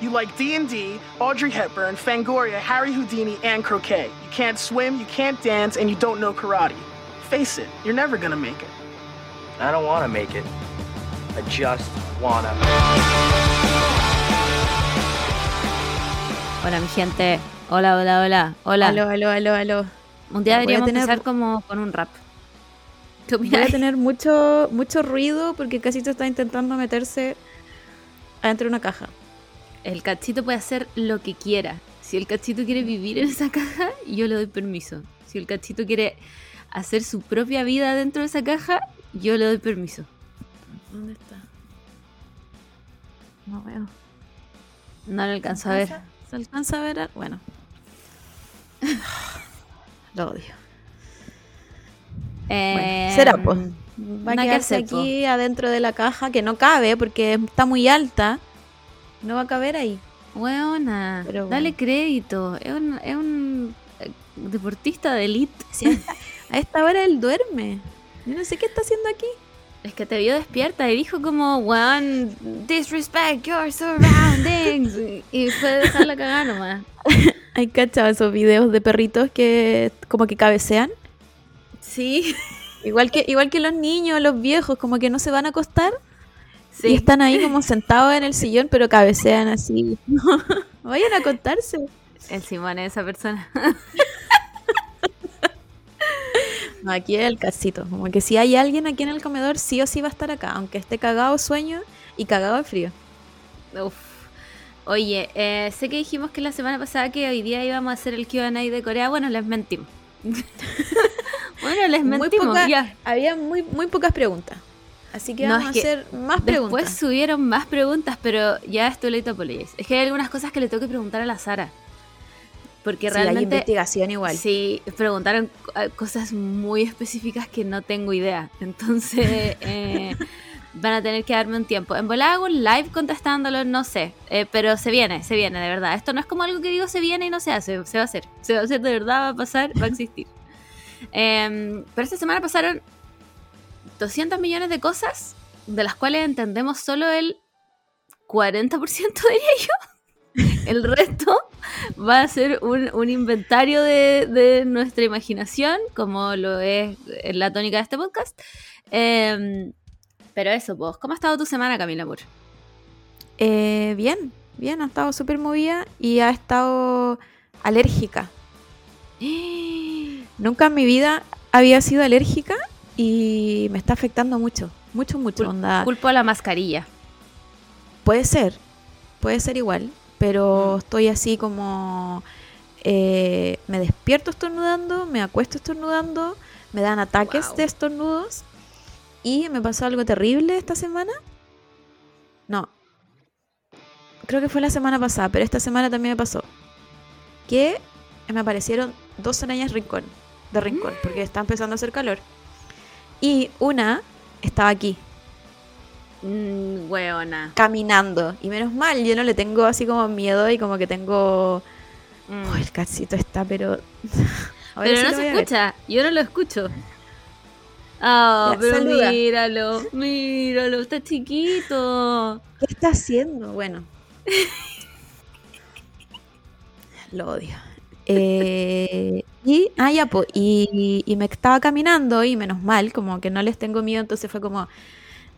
You like D&D, Audrey Hepburn, Fangoria, Harry Houdini, and croquet. You can't swim, you can't dance, and you don't know karate. Face it, you're never gonna make it. I don't want to make it. I just wanna. Hola, mi gente. Hola, hola, hola. Hola. Aló, aló, aló, aló. Un día deberíamos tener- empezar como con un rap. ¿Qué Voy a tener mucho, mucho ruido porque Casito está intentando meterse adentro de una caja. El cachito puede hacer lo que quiera. Si el cachito quiere vivir en esa caja, yo le doy permiso. Si el cachito quiere hacer su propia vida dentro de esa caja, yo le doy permiso. ¿Dónde está? No veo. No lo alcanzo a ver. ¿Se alcanza a ver? Bueno. Lo odio. Eh, será, pues. Va a quedarse aquí adentro de la caja que no cabe porque está muy alta. No va a caber ahí. Weona, Pero dale crédito. Es un, es un eh, deportista de elite. Sí, a esta- hora él duerme. Yo no sé qué está haciendo aquí. Es que te vio despierta y dijo como, weón, disrespect your surroundings. y fue a dejar la cagada nomás. Hay cachado esos videos de perritos que como que cabecean. Sí, Igual que, igual que los niños, los viejos, como que no se van a acostar sí. y están ahí como sentados en el sillón, pero cabecean así. Vayan a acostarse. El Simón es esa persona. No, aquí es el casito. Como que si hay alguien aquí en el comedor, sí o sí va a estar acá, aunque esté cagado sueño y cagado de frío. Uf. Oye, eh, sé que dijimos que la semana pasada que hoy día íbamos a hacer el QA de Corea. Bueno, les mentimos. bueno, les Muy mentimos. poca-. Había muy, muy pocas preguntas. Así que No, vamos es que a hacer más Después preguntas. subieron más preguntas, pero ya estoy late apologies. Es que hay algunas cosas que le tengo que preguntar a la Sara. Porque Sí, hay realmente investigación igual. Sí, preguntaron co- cosas muy específicas que no tengo idea. Entonces, eh, van a tener que darme un tiempo. En volar hago un live contestándolo, no sé. Eh, pero se viene, se viene, de verdad. Esto no es como algo que digo se viene y no se hace. Se va a hacer. Se va a hacer de verdad, va a pasar, va a existir. Em, pero esta semana pasaron 200 millones de cosas, de las cuales entendemos solo el 40% diría yo. El resto va a ser un, un inventario de, de nuestra imaginación, como lo es en la tónica de este podcast. Em, pero eso, pues, ¿cómo ha estado tu semana, Camila Moore? Eh, bien, bien, ha estado súper movida y ha estado alérgica. Nunca en mi vida había sido alérgica y me está afectando mucho, mucho, mucho. Cul- Onda, Culpo a la mascarilla. puede ser, puede ser igual, pero Mm. estoy así como... eh, me despierto estornudando, me acuesto estornudando, me dan ataques Wow. de estornudos y me pasó algo terrible esta semana. No, creo que fue la semana pasada, pero esta semana también me pasó. Que me aparecieron dos arañas rincón, de rincón, porque está empezando a hacer calor. Y una estaba aquí, Mm, weona. caminando. Y menos mal, yo no le tengo así como miedo y como que tengo... Mm. Oh, el cachito está, pero... Pero sí no se escucha, yo no lo escucho. Ah, Ya, pero saluda. míralo, míralo, está chiquito. ¿Qué está haciendo? Bueno. Lo odio. Eh, y, ah, ya, po, y, y me estaba caminando y menos mal, como que no les tengo miedo, entonces fue como,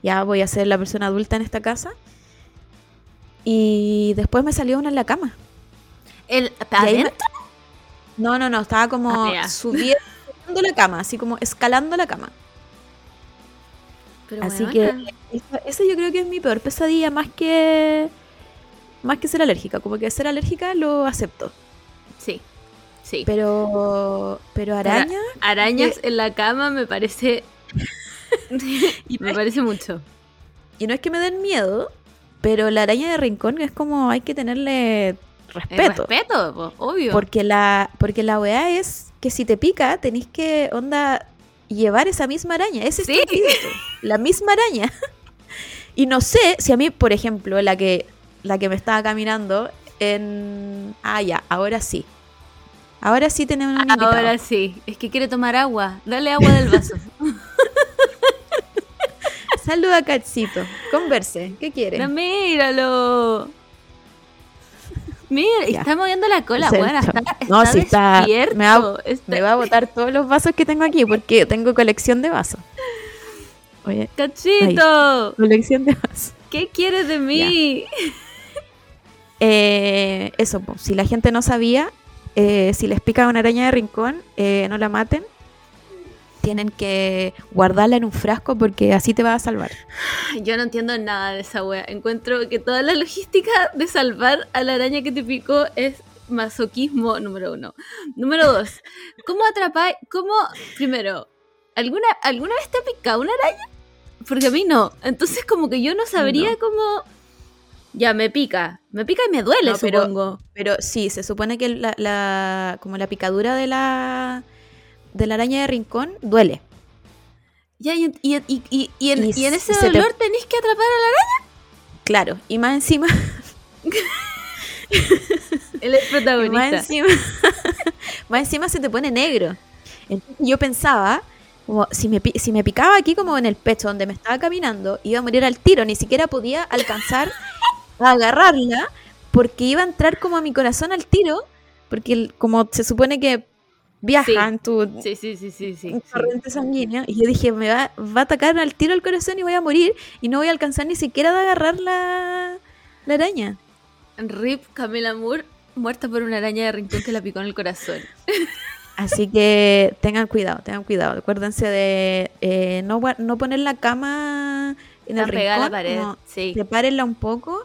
ya voy a ser la persona adulta en esta casa. Y después me salió una en la cama. ¿El, me- ¿Adentro? No, no, no, estaba como Ah, subiendo la cama, así como escalando la cama. Pero Así que esa yo creo que es mi peor pesadilla, más que más que ser alérgica. Como que ser alérgica lo acepto. Sí. Pero pero araña Arañas en la cama me parece. y, me parece mucho. y no es que me den miedo, pero la araña de rincón es como hay que tenerle Eh, respeto. respeto, po, obvio. Porque la porque la weá es que si te pica tenés que onda llevar esa misma araña, ese Sí. la misma araña. y no sé si a mí, por ejemplo, la que la que me estaba caminando en ah ya, ahora sí. Ahora sí tenemos un invitado. Ahora sí, es que quiere tomar agua. Dale agua del vaso. Saluda Cachito, converse, ¿qué quiere? No, míralo. Mira, Ya. está moviendo la cola, es buena. show. Está, No, está sí está- me va- está- Me va a botar todos los vasos que tengo aquí porque tengo colección de vasos. Oye, Cachito, colección de vasos. ¿qué quieres de mí? Eh, eso, si la gente no sabía, eh, si les pica una araña de rincón, eh, no la maten. Tienen que guardarla en un frasco porque así te va a salvar. Yo no entiendo nada de esa wea. Encuentro que toda la logística de salvar a la araña que te picó es masoquismo número uno. Número dos, ¿cómo atrapar? ¿Cómo? Primero, ¿alguna, ¿alguna vez te ha picado una araña? Porque a mí no. Entonces como que yo no sabría No. cómo... Ya, me pica. Me pica y me duele, No, pero- supongo. Pero sí, se supone que la, la- como la picadura de la de la araña de rincón duele. Ya, y, y, y, y- en, Y y en ese se te- dolor tenéis que atrapar a la Claro, y más encima, Él es y más protagonista. encima, más encima se te pone negro. Entonces yo pensaba, como si me, si me picaba aquí como en el pecho donde me estaba caminando, iba a morir al tiro, ni siquiera podía alcanzar a agarrarla porque iba a entrar como a mi corazón al tiro, porque el- como se supone que viaja en tu Sí, sí, torrente sanguíneo y yo dije me va, va a atacar al tiro al corazón y voy a morir y no voy a alcanzar ni siquiera de agarrar la, la araña. Rip Camila Moore muerta por una araña de rincón que la picó en el corazón. Así que tengan cuidado, tengan cuidado. Acuérdense de eh, no, no poner la cama en el rincón. la pared. sepárenla un poco.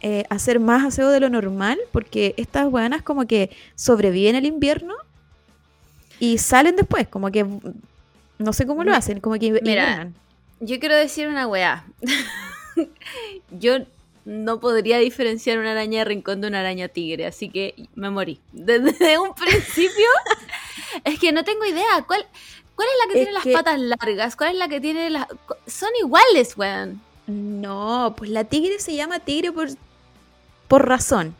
Eh, hacer más aseo de lo normal porque estas buenas como que sobreviven el invierno y salen después, como que no sé cómo lo hacen, como que mira. Yo quiero decir una weá. Yo no podría diferenciar una araña de rincón de una araña tigre, así que me morí. Desde un principio es que no tengo idea. ¿Cuál, cuál es la que Es tiene las patas largas? ¿Cuál es la que tiene las... Son iguales, weón. No, pues la tigre se llama tigre por, por razón.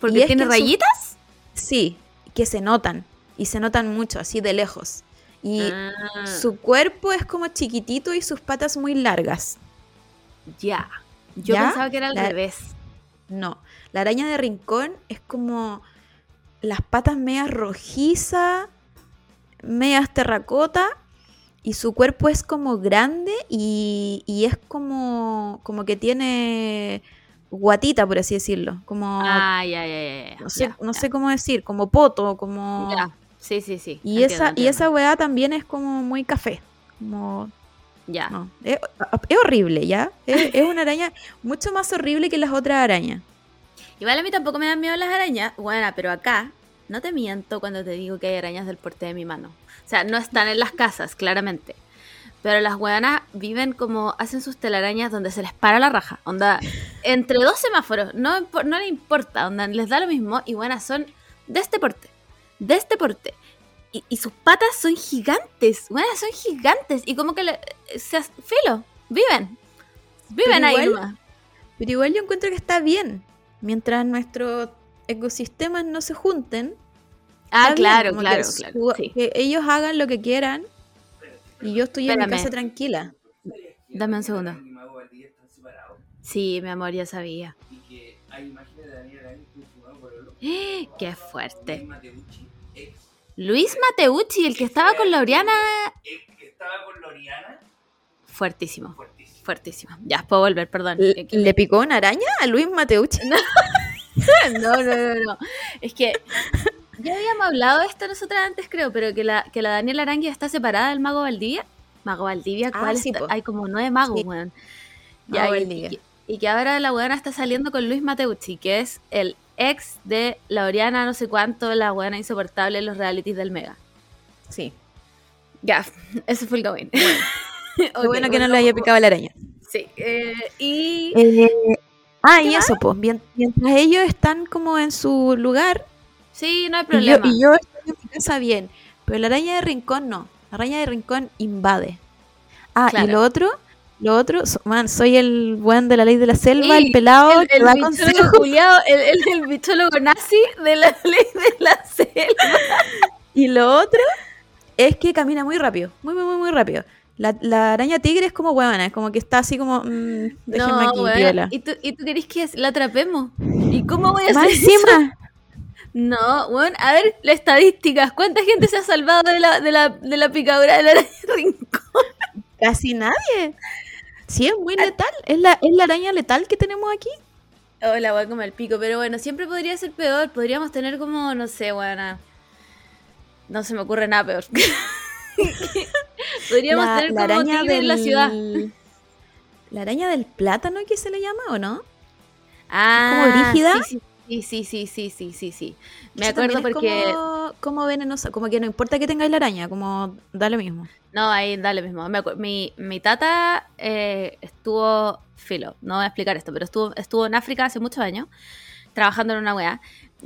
Porque tiene su- rayitas. Sí, que se notan. Y se notan mucho, así de lejos. Y Ah, su cuerpo es como chiquitito y sus patas muy largas. ya. Yo ¿Ya? pensaba que era al La- revés. No, la araña de rincón es como las patas medias rojizas, medias terracota. Y su cuerpo es como grande y, y es como, como que tiene guatita, por así decirlo. Como, Ah, ya, ya, ya, no sé, ya, no ya. sé cómo decir, como poto, como... Ya. Sí, sí, sí. Y, Entiendo, esa, y entiendo. esa weá también es como muy café. Como, Ya. no, es, es horrible, ¿ya? Es, es una araña mucho más horrible que las otras arañas. Igual a mí tampoco me dan miedo las arañas. Bueno, pero acá no te miento cuando te digo que hay arañas del porte de mi mano. O sea, no están en las casas, claramente. Pero las hueonas viven como hacen sus telarañas donde se les para la raja. Onda, entre dos semáforos, no, no le importa, onda, les da lo mismo. Y buenas son de este porte, de este porte. Y, y sus patas son gigantes, buenas son gigantes. Y como que le, se, as- filo, viven. Viven Pero ahí igual-. Pero igual yo encuentro que está bien. Mientras nuestros ecosistemas no se junten. Ah, bien, claro, claro, que, claro. sí. que ellos hagan lo que quieran. Y yo estoy en mi casa tranquila. Dame un segundo. Sí, mi amor, ya sabía. Pololo. Qué fuerte. Luis Mateucci, el que estaba con Laureana. ex que estaba con Loriana. Fuertísimo, Fuertísimo. fuertísimo. Ya, puedo volver, perdón. ¿Le, Eh, le picó una araña a Luis Mateucci? No, no, no, no. Es que ya habíamos hablado de esto nosotras antes, creo, pero que la, que la Daniela Arangui está separada del mago Valdivia. Mago Valdivia, Ah, ¿cuál sí. Hay como nueve magos, Sí. weón. Mago y- Valdivia. y, y que ahora la weona está saliendo con Luis Mateucci, que es el ex de Laureana, no sé cuánto, la weona insoportable en los realities del Mega. Sí. Ya, ese fue el going. Qué bueno que no le haya picado la araña. Sí, eh, y... Eh, ah, y eso, pues. mien- Mientras ellos están como en su lugar, Sí, no hay y yo, problema. y yo estoy en mi casa bien. Pero la araña de rincón no. La araña de rincón invade. Ah, Claro. y lo otro, lo otro, so- man, soy el buen de la ley de la selva, Sí, el pelado el, que el bichólogo el, el, el bichólogo nazi de la ley de la selva. Y lo otro es que camina muy rápido, muy, muy, muy, muy rápido. La, la araña tigre es como huevona, es como que está así como. mm, déjenme aquí, weón, piola. ¿Y tú, ¿Y tú querés que la atrapemos? ¿Y cómo voy a Más hacer eso? encima. No, bueno, a ver, las estadísticas. ¿Cuánta gente se ha salvado de la, de la, de la picadura de la araña rincón? Casi nadie. Sí, es muy letal. Es la, es la araña letal que tenemos aquí. Oh, la voy como el pico, pero bueno, siempre podría ser peor. Podríamos tener como, no sé, buena. No se me ocurre nada peor. Podríamos La, tener la como araña tigre en la del- ciudad. La araña del plátano que se le llama, ¿o no? Ah, como brígida? Sí, sí, sí, sí, sí, sí, sí, sí. Me Esa acuerdo porque... Como, como venenosa, como que no importa que tengáis la araña, como da lo mismo. No, ahí da lo mismo. Me mi, mi tata eh, estuvo, filo, no voy a explicar esto, pero estuvo, estuvo en África hace muchos años, trabajando en una weá.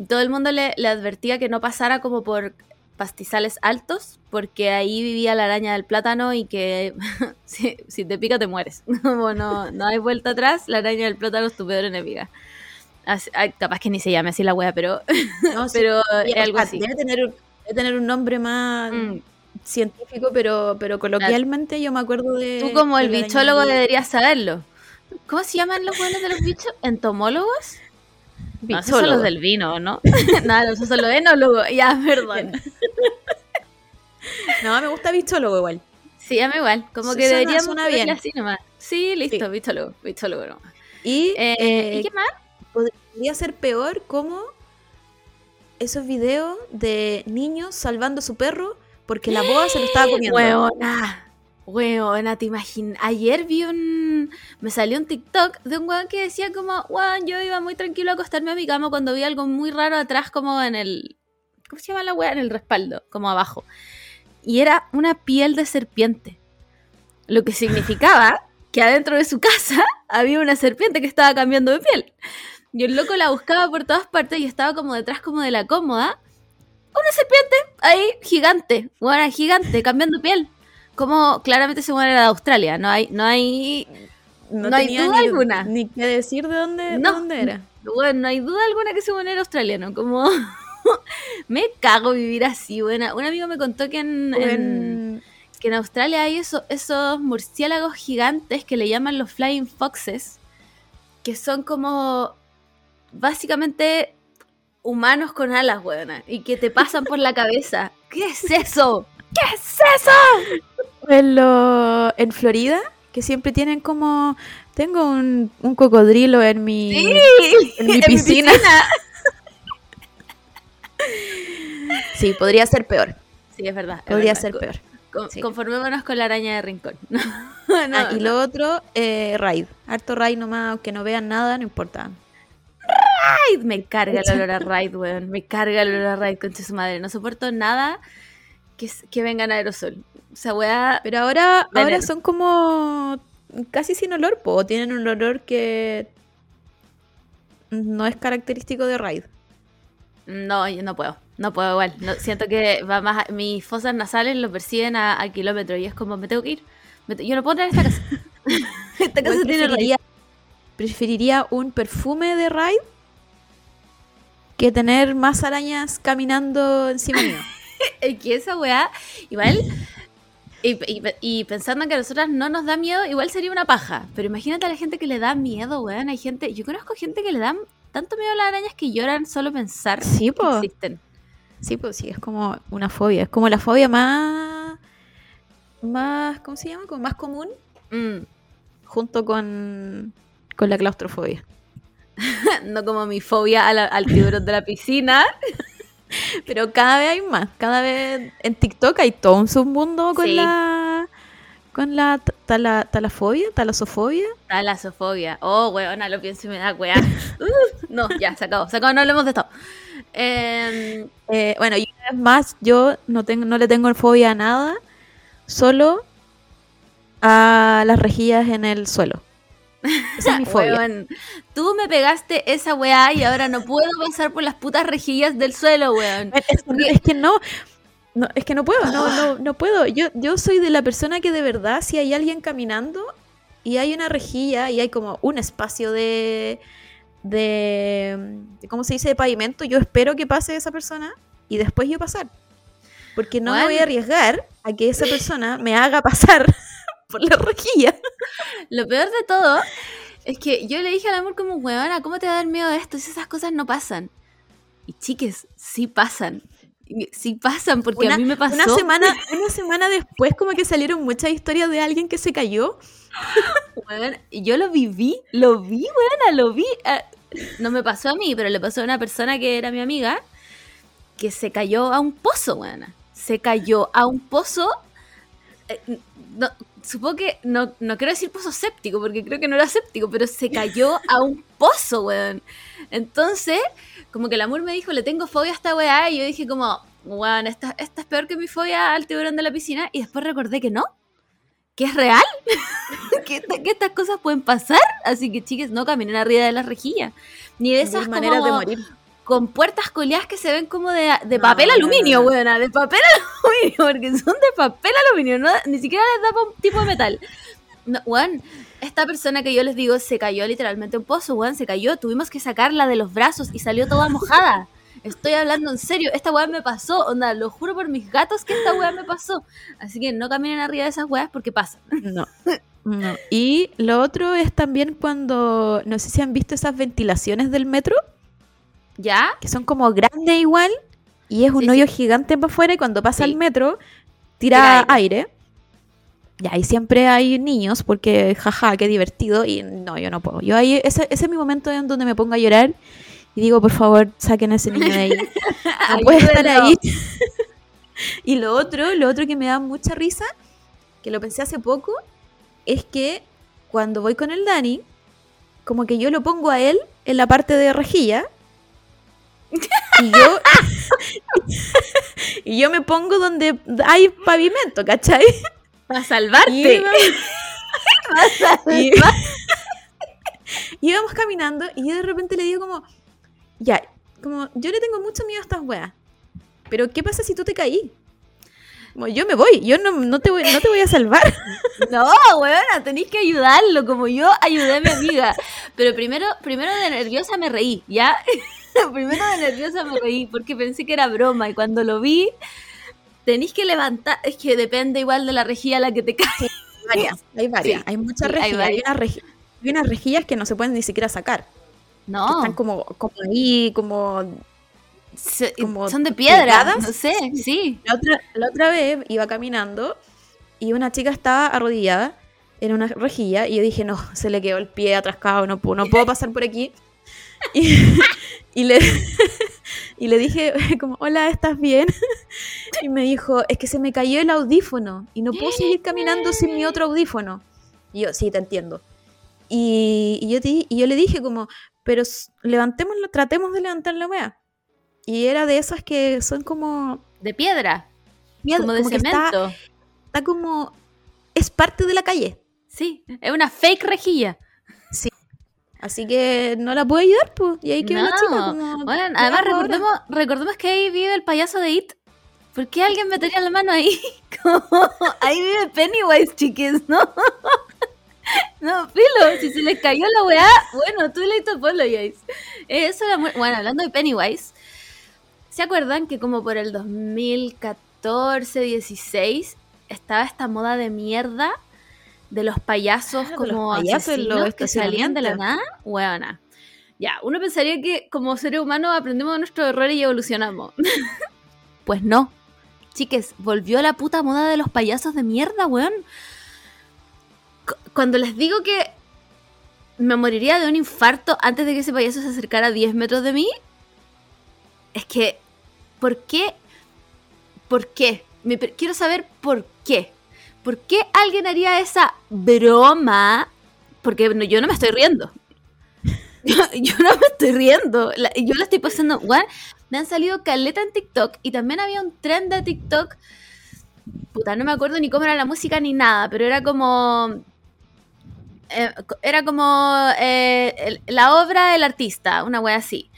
Todo el mundo le, le advertía que no pasara como por pastizales altos, porque ahí vivía la araña del plátano y que si, si te pica te mueres. Como no, no hay vuelta atrás, la araña del plátano es tu peor enemiga. Ay, capaz que ni se llame así la wea, pero, No, pero sí, es algo así. Debe tener, un- debe tener un nombre más Mm. científico, pero, pero coloquialmente yo me acuerdo de. Tú como de el bichólogo deberías saberlo. ¿Cómo se llaman los buenos de los bichos? ¿Entomólogos? No, esos son los del vino, ¿no? no, esos son los enólogos. Ya, perdón. No, me gusta bichólogo igual. Sí, a mí igual. Como que deberíamos ponerle bien. así nomás. Sí, listo, Sí. bichólogo. Bichólogo nomás. Y, Eh, eh, ¿Y qué más? Podría ser peor como esos videos de niños salvando a su perro porque la boa se lo estaba comiendo. Weona. Weona, te imaginas. Ayer vi un. Me salió un TikTok de un weón que decía como, weón, yo iba muy tranquilo a acostarme a mi cama cuando vi algo muy raro atrás, como en el. ¿Cómo se llama la weá? En el respaldo, como abajo. Y era una piel de serpiente. Lo que significaba que adentro de su casa había una serpiente que estaba cambiando de piel. Y el loco la buscaba por todas partes y estaba como detrás como de la cómoda. Una serpiente ahí, gigante, buena, gigante, cambiando piel. Como claramente se muere de Australia, no hay, no hay, no hay tenía duda ni, alguna. Ni qué decir de dónde, de No. dónde era. bueno, no hay duda alguna que se muere australiano, como me cago vivir así, buena. Un amigo me contó que en, en- En- que en Australia hay eso- esos murciélagos gigantes que le llaman los flying foxes, que son como básicamente humanos con alas, buena, y que te pasan por la cabeza. ¿Qué es eso? ¿Qué es eso? en, lo- en Florida, que siempre tienen como. Tengo un, un cocodrilo en mi, en mi piscina. Sí, podría ser peor. Sí, es verdad. es Podría verdad. ser peor. con- sí. Conformémonos con la araña de rincón. No, no, Ah, y no. lo otro, eh, raid. Harto raid nomás, aunque no vean nada, no importa. Ay, me carga el olor a Raid, weón. Me carga el olor a Raid, concha su madre. No soporto nada que, que venga en aerosol. O sea, weá. Pero ahora, Veneno. ahora son como casi sin olor, po. Tienen un olor que no es característico de raid. No, yo no puedo. No puedo igual. No, siento que va más. a- mis fosas nasales lo persiguen a, a kilómetros y es como, me tengo que ir. Me yo no puedo entrar a esta casa. esta casa tiene Raid. preferiría, preferiría un perfume de raid que tener más arañas caminando encima mío. Es que esa weá, igual. Y, y- y pensando en que a nosotras no nos da miedo, igual sería una paja. Pero imagínate a la gente que le da miedo, weón. Hay gente. Yo conozco gente que le dan tanto miedo a las arañas que lloran solo pensar Sí, que existen. Sí, pues sí, es como una fobia. Es como la fobia más. más ¿Cómo se llama? Como más común Mm. junto con, con la claustrofobia. No como mi fobia al tiburón de la piscina. Pero cada vez hay más. Cada vez en TikTok hay todo un submundo con Sí. la. con la ta- tala- talafobia, talasofobia. Talasofobia. Oh, weona, lo pienso y me da weá. Uh, no, ya, se acabó. Se acabó, no hablemos de esto. Em, Eh, bueno, y una vez más, yo no, tengo, no le tengo fobia a nada, solo a las rejillas en el suelo. Esa es mi fobia. weón, tú me pegaste esa weá y ahora no puedo pasar por las putas rejillas del suelo, weón. Es, que no- es que no, no, es que no puedo, no, no, no puedo. Yo, yo soy de la persona que de verdad, si hay alguien caminando y hay una rejilla y hay como un espacio de, de, de ¿cómo se dice?, de pavimento, yo espero que pase esa persona y después yo pasar. Porque no me voy a arriesgar a que esa persona me haga pasar por la rejilla. Lo peor de todo es que yo le dije al amor como, huevona, ¿cómo te va a dar miedo esto si esas cosas no pasan? Y chiques, sí pasan. Sí pasan, porque a mí me pasó. Una semana, una semana después como que salieron muchas historias de alguien que se cayó. Y yo lo viví, lo vi, weona, lo vi. Ah, no me pasó a mí, pero le pasó a una persona que era mi amiga que se cayó a un pozo, weona. Se cayó a un pozo. eh, no, supongo que no, no quiero decir pozo séptico, porque creo que no era séptico, pero se cayó a un pozo, weón. Entonces, como que el amor me dijo, le tengo fobia a esta weá, y yo dije como, weón, esta, esta es peor que mi fobia al tiburón de la piscina, y después recordé que no, que es real, que, que estas cosas pueden pasar, así que chiques, no caminen arriba de las rejillas, ni de esas maneras de como morir. Con puertas coleadas que se ven como de, de papel no, aluminio, no, no. weona, de papel aluminio, porque son de papel aluminio, no, ni siquiera les da un tipo de metal. No, weón, esta persona que yo les digo se cayó literalmente un pozo, weón, se cayó, tuvimos que sacarla de los brazos y salió toda mojada. Estoy hablando en serio, esta weá me pasó, onda, lo juro por mis gatos que esta weá me pasó. Así que no caminen arriba de esas weas porque pasan. No. no. Y lo otro es también cuando, no sé si han visto esas ventilaciones del metro, ¿Ya? que son como grandes igual, y es un Sí, hoyo gigante para afuera y cuando pasa Sí. el metro, Tira tira, aire. Y ahí siempre hay niños porque, jaja, qué divertido. Y no, yo no puedo. Yo ahí, ese, ese es mi momento en donde me pongo a llorar y digo, por favor, saquen a ese niño de ahí. No puede estar ahí. y lo otro, lo otro que me da mucha risa, que lo pensé hace poco, es que cuando voy con el Dani, como que yo lo pongo a él en la parte de rejilla. Y yo, y yo me pongo donde hay pavimento, ¿cachai? Para salvarte. Y íbamos, y- íbamos caminando y yo de repente le digo como, ya, como yo le tengo mucho miedo a estas weas, pero ¿qué pasa si tú te caí? Como yo me voy, yo no, no, te, voy, no te voy a salvar. No, weona, tenéis que ayudarlo, como yo ayudé a mi amiga. Pero primero, primero de nerviosa me reí, ¿ya? primero de nerviosa me reí, porque pensé que era broma, y cuando lo vi, tenéis que levantar, es que depende igual de la rejilla a la que te cae. varias, hay varias, Sí, hay muchas sí, hay rejillas, hay, varias. unas reji- hay unas rejillas que no se pueden ni siquiera sacar, que No, están como, como ahí, como... como son de piedra, no sé, sí. La otra, la otra vez iba caminando y una chica estaba arrodillada en una rejilla y yo dije, no, se le quedó el pie atrascado, no puedo, no puedo pasar por aquí. Y, y le, y le dije como, hola, ¿estás bien? Y me dijo, es que se me cayó el audífono y no puedo seguir caminando sin mi otro audífono. Y yo, sí, te entiendo. Y, y yo, te- y yo le dije como, pero levantémoslo, tratemos de levantar la wea. Y era de esas que son como... De piedra, miedo, como de como que está- cemento. está como. Es parte de la calle. Sí, es una fake rejilla. Así que no la puedo ayudar, pues. Y ahí quedó la No, chica como. Bueno, ¿qué además recordemos, recordemos que ahí vive el payaso de It. ¿Por qué alguien metería la mano ahí? Como, ahí vive Pennywise, chiques, ¿no? No, filo, si se les cayó la weá, bueno, tú le apologize. Eso era muy... Bueno, hablando de Pennywise, ¿se acuerdan que como por el 2014, 16 estaba esta moda de mierda de los payasos Ah, como los payasos los que salían de la nada? Weona. Ya, uno pensaría que como seres humanos aprendemos de nuestros errores y evolucionamos. pues no. Chiques, volvió la puta moda de los payasos de mierda, weón. Cu- Cuando les digo que me moriría de un infarto antes de que ese payaso se acercara a 10 metros de mí, es que, ¿por qué? ¿Por qué? Me quiero saber por qué. ¿Por qué alguien haría esa broma? Porque yo no me estoy riendo. Yo, no me estoy riendo. Yo la estoy pasando. weón, me han salido caleta en TikTok y también había un trend de TikTok. Puta, no me acuerdo ni cómo era la música ni nada, pero era como. eh, era como eh, la obra del artista, una wea así.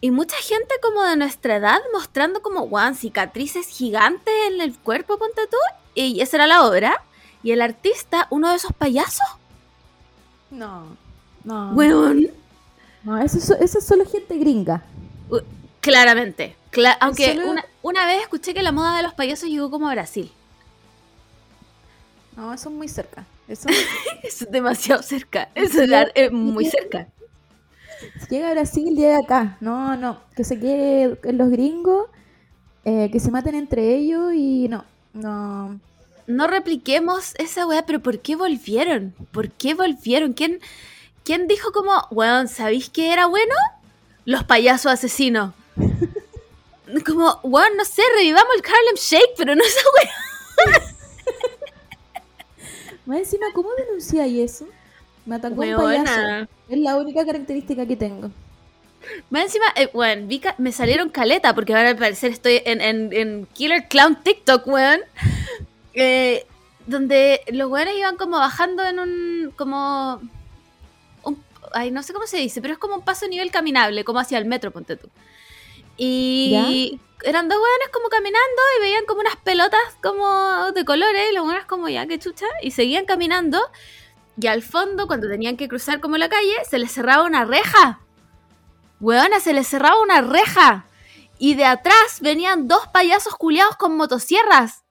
Y mucha gente como de nuestra edad mostrando como, weón, cicatrices gigantes en el cuerpo, ponte tú. Y esa era la obra. Y el artista, uno de esos payasos, No. No. weón. No, eso, es- eso es solo gente gringa. Claramente. Cla- aunque solo- una, una vez escuché que la moda de los payasos llegó como a Brasil. No, eso es muy cerca. Eso, es demasiado cerca. Eso es, muy cerca. Si llega a Brasil, llega acá. No, no. Que se quede los gringos, eh, que se maten entre ellos y no. No. No repliquemos esa weá, pero ¿por qué volvieron? ¿Por qué volvieron? ¿Quién, quién dijo como, weón, ¿sabéis qué era bueno? Los payasos asesinos. Como, weón, no sé, revivamos el Harlem Shake, pero no esa weá. Más encima, ¿cómo denunciáis eso? Me atacó un payaso. Es la única característica que tengo. Más encima, eh, weón, vi me salieron caleta, porque ahora al parecer estoy en, en, en Killer Clown TikTok, weón. eh, donde los weones iban como bajando en un. como. un- ay, no sé cómo se dice, pero es como un paso a nivel caminable, como hacia el metro, ponte tú. Y eran dos weones como caminando y veían como unas pelotas como de colores, y los weones como ya, que chucha, y seguían caminando. Y al fondo, cuando tenían que cruzar como la calle, se les cerraba una reja. Weona, se les cerraba una reja. Y de atrás venían dos payasos culiados con motosierras.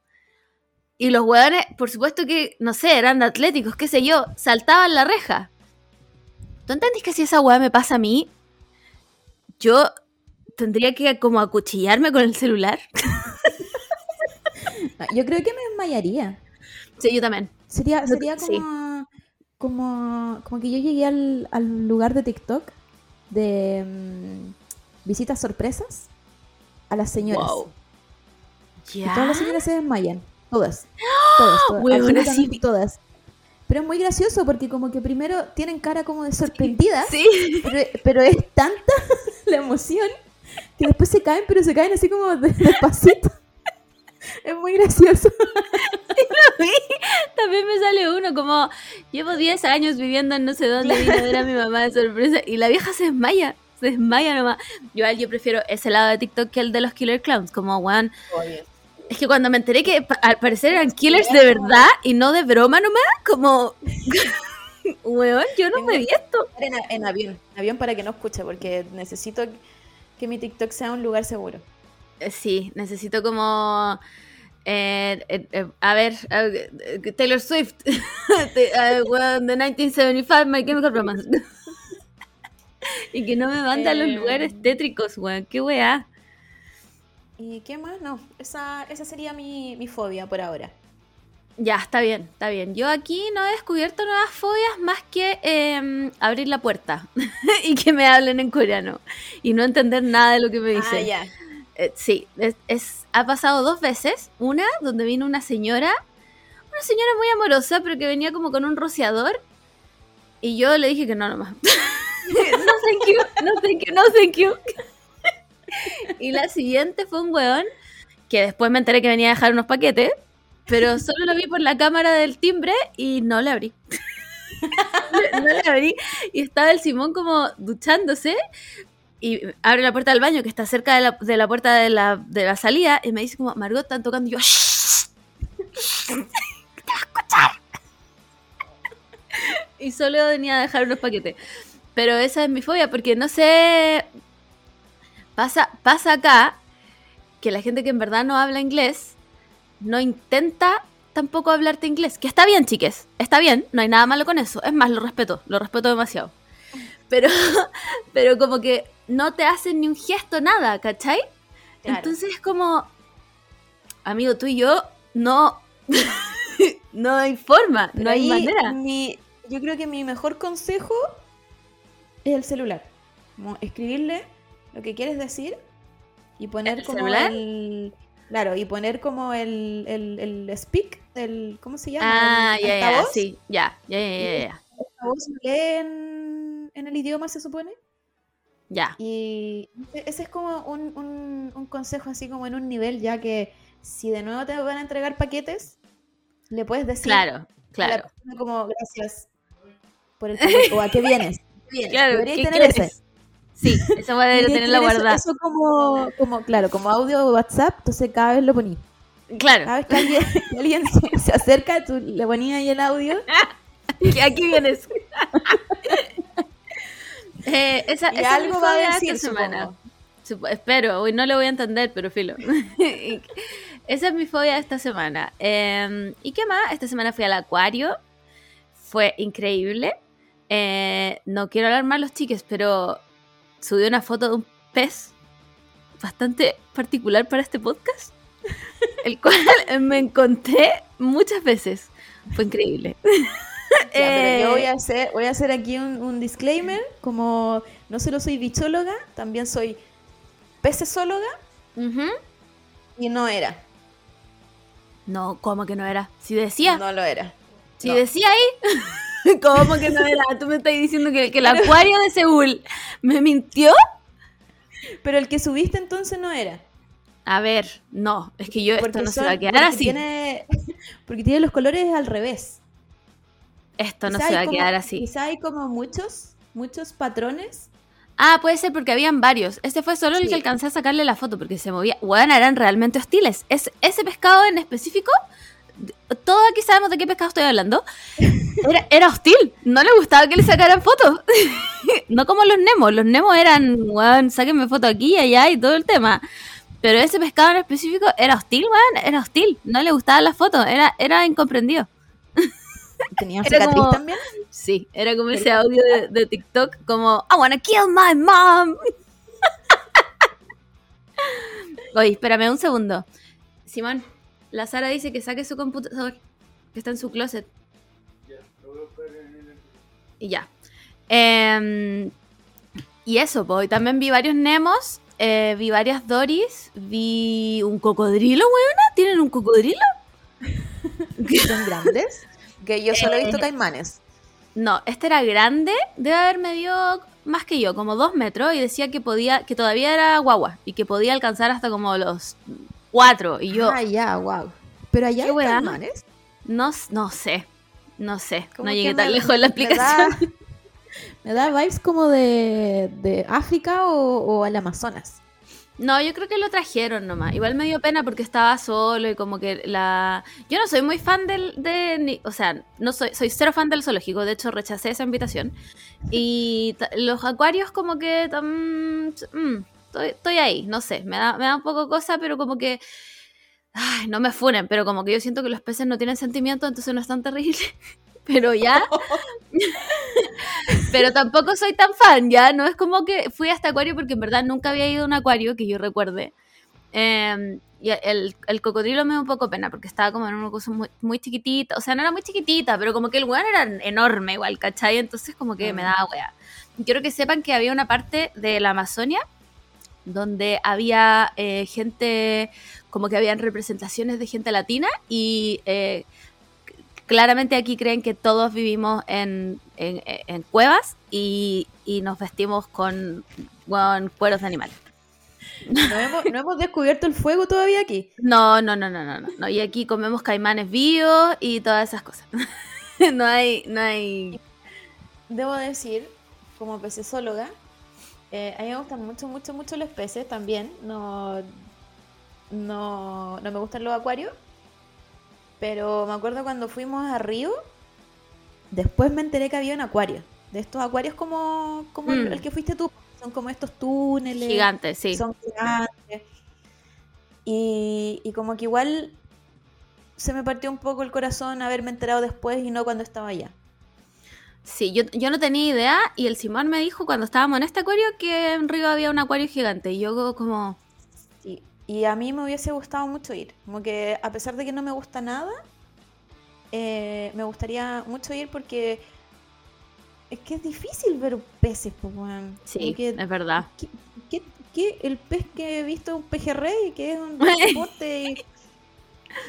Y los weones, por supuesto que, no sé, eran atléticos, qué sé yo, saltaban la reja. ¿Tú entendís que si esa weá me pasa a mí, yo tendría que como acuchillarme con el celular? Yo creo que me desmayaría. Sí, yo también. Sería, sería sí. como, como, como que yo llegué al, al lugar de TikTok de mm, visitas sorpresas a las señoras. Wow. Y Ya. todas las señoras se desmayan. Todas. Todas, todas. Absolutamente sí. todas. Pero es muy gracioso porque como que primero tienen cara como de sorprendidas, Sí. pero, pero es tanta la emoción que después se caen, pero se caen así como de- despacito. Es muy gracioso. También me sale uno como, llevo 10 años viviendo en no sé dónde, vine a ver a mi mamá de sorpresa y la vieja se desmaya, se desmaya nomás. Yo, yo prefiero ese lado de TikTok que el de los Killer Clowns, como, weón, es que cuando me enteré que al parecer eran killers de verdad y no de broma nomás, como, weón, yo no me vi esto. En, en avión, avión para que no escuche, porque necesito que mi TikTok sea un lugar seguro. Eh, Sí, necesito como... eh, eh, eh, a ver, eh, Taylor Swift, Te- eh, weón, de 1975, My Chemical Romance. y que no me manda a los lugares tétricos, weón, qué weá. ¿Y qué más? No, esa, esa sería mi, mi fobia por ahora. Ya, está bien, está bien. Yo aquí no he descubierto nuevas fobias más que eh, abrir la puerta y que me hablen en coreano y no entender nada de lo que me dicen. Ah, ya. Eh, sí, es, ha pasado dos veces. Una, donde vino una señora, una señora muy amorosa, pero que venía como con un rociador. Y yo le dije que no nomás. no thank you, no thank you, no thank you. y la siguiente fue un weón que después me enteré que venía a dejar unos paquetes, pero solo lo vi por la cámara del timbre y no le abrí. no le abrí. Y estaba el Simón como duchándose y abre la puerta del baño que está cerca de la, de la puerta de la, de la salida y me dice como, Margot, están tocando y yo, "Shh, te va a escuchar. y solo venía a dejar unos paquetes. Pero esa es mi fobia porque no sé, pasa, pasa acá que la gente que en verdad no habla inglés no intenta tampoco hablarte inglés. Que está bien, chiques, está bien, no hay nada malo con eso. Es más, lo respeto, lo respeto demasiado. Pero, pero como que no te hacen ni un gesto, nada, ¿cachai? Claro. Entonces es como, amigo, tú y yo no, no hay forma, Pero no hay manera. mi- yo creo que mi mejor consejo es el celular. Como escribirle lo que quieres decir y poner ¿El como celular? el. Claro, y poner como el, el, el speak, el. ¿Cómo se llama? Ah, ya, ya, sí, ya, ya, ya, ya, en, en el idioma, se supone. Ya. Y ese es como un, un- un consejo así como en un nivel, ya que si de nuevo te van a entregar paquetes, le puedes decir Claro, a la claro. persona como gracias por el paquete, o a qué vienes. Vienes. Claro, ¿qué tener quieres? ese. Sí, esa voy a Debería tenerla tener eso- guardada. Eso, como, como, claro, como audio WhatsApp, entonces cada vez lo poní. Claro, Cada vez que alguien, que alguien se, se acerca, tú le ponías ahí el audio. aquí vienes. Eh, esa, Y esa algo va a decir, esta semana. supongo. Supo- espero, hoy no lo voy a entender, pero filo. Esa es mi fobia de esta semana. Eh, ¿Y qué más? Esta semana fui al acuario. Fue increíble. Eh, no quiero hablar mal los chiques, pero subí una foto de un pez bastante particular para este podcast. El cual me encontré muchas veces. Fue increíble. Ya, pero yo Eh, voy a hacer, voy a hacer aquí un, un disclaimer. Como no solo soy bichóloga, también soy pecesóloga y no era. No, ¿cómo que no era? Si decía, No lo era. si no. decía ahí, ¿cómo que no era? Tú me estás diciendo que, que el acuario de Seúl me mintió. Pero el que subiste entonces no era. A ver, no, es que yo esto no se son- va a quedar así. Tiene, porque tiene los colores al revés. Esto no Quizá se va a como- quedar así. Quizá hay como muchos, muchos patrones. Ah, puede ser porque habían varios. Este fue solo el que alcancé a sacarle la foto porque se movía. Bueno, eran realmente hostiles. Es, ese pescado en específico, todos aquí sabemos de qué pescado estoy hablando. Era, era hostil. No le gustaba que le sacaran fotos. no como los Nemo. Los Nemo eran, weón, sáquenme foto aquí y allá y todo el tema. Pero ese pescado en específico era hostil, weón. Era hostil. No le gustaban las fotos. Era, era incomprendido. Tenía Era cicatriz como- también. Sí, era como ese audio de, de TikTok, como I wanna kill my mom. Oye, espérame un segundo. Simón, la Sara dice que saque su computador, que está en su closet. Y ya. Em, y eso, pues, también vi varios Nemos, eh, vi varias Doris, vi un cocodrilo, weona. ¿Tienen un cocodrilo? Son grandes. Que yo solo he Eh. visto caimanes. No, este era grande, debe haber medido más que yo, como dos metros, y decía que podía, que todavía era guagua, y que podía alcanzar hasta como los cuatro. Y yo, Ah, ya, wow. Pero allá ¿Qué hay caimanes. no, no sé, no sé, no llegué me- tan lejos en la me explicación. da- Me da, vibes como de, de África o, o al Amazonas. No, yo creo que lo trajeron nomás. Igual me dio pena porque estaba solo y como que la... Yo no soy muy fan del... De, o sea, no soy, soy cero fan del zoológico. De hecho, rechacé esa invitación. Y los acuarios como que... mm, estoy, estoy ahí, no sé. Me da, me da un poco cosa, pero como que... Ay, no me funen, pero como que yo siento que los peces no tienen sentimiento, entonces no es tan terrible. Pero ya... pero tampoco soy tan fan, ya. No es como que fui a este acuario porque en verdad nunca había ido a un acuario que yo recuerde. Eh, y el, el cocodrilo me da un poco pena porque estaba como en una cosa muy, muy chiquitita. O sea, no era muy chiquitita, pero como que el weón era enorme igual, ¿cachai? Entonces como que me daba wea. Quiero que sepan que había una parte de la Amazonia donde había eh, gente, como que habían representaciones de gente latina y eh, claramente aquí creen que todos vivimos en, en- en cuevas y, y nos vestimos con, con cueros de animales. No hemos, no hemos descubierto el fuego todavía aquí. No, no, no, no, no, no, no. Y aquí comemos caimanes vivos y todas esas cosas. no hay, no hay. Debo decir, como pecesóloga, eh, a mí me gustan mucho, mucho, mucho los peces también. No, no, no me gustan los acuarios. Pero me acuerdo cuando fuimos a Río, después me enteré que había un acuario. De estos acuarios como, como el, Mm. el que fuiste tú. Son como estos túneles. Gigantes, sí. Son gigantes. Y, y como que igual se me partió un poco el corazón haberme enterado después y no cuando estaba allá. Sí, yo, yo no tenía idea y el Simón me dijo cuando estábamos en este acuario que en Río había un acuario gigante. Y yo como, y a mí me hubiese gustado mucho ir. Como que a pesar de que no me gusta nada, eh, me gustaría mucho ir porque es que es difícil ver peces, pues, weón. sí, que- es verdad. ¿qué, qué- qué- el pez que he visto es un pejerrey, que es un deporte y,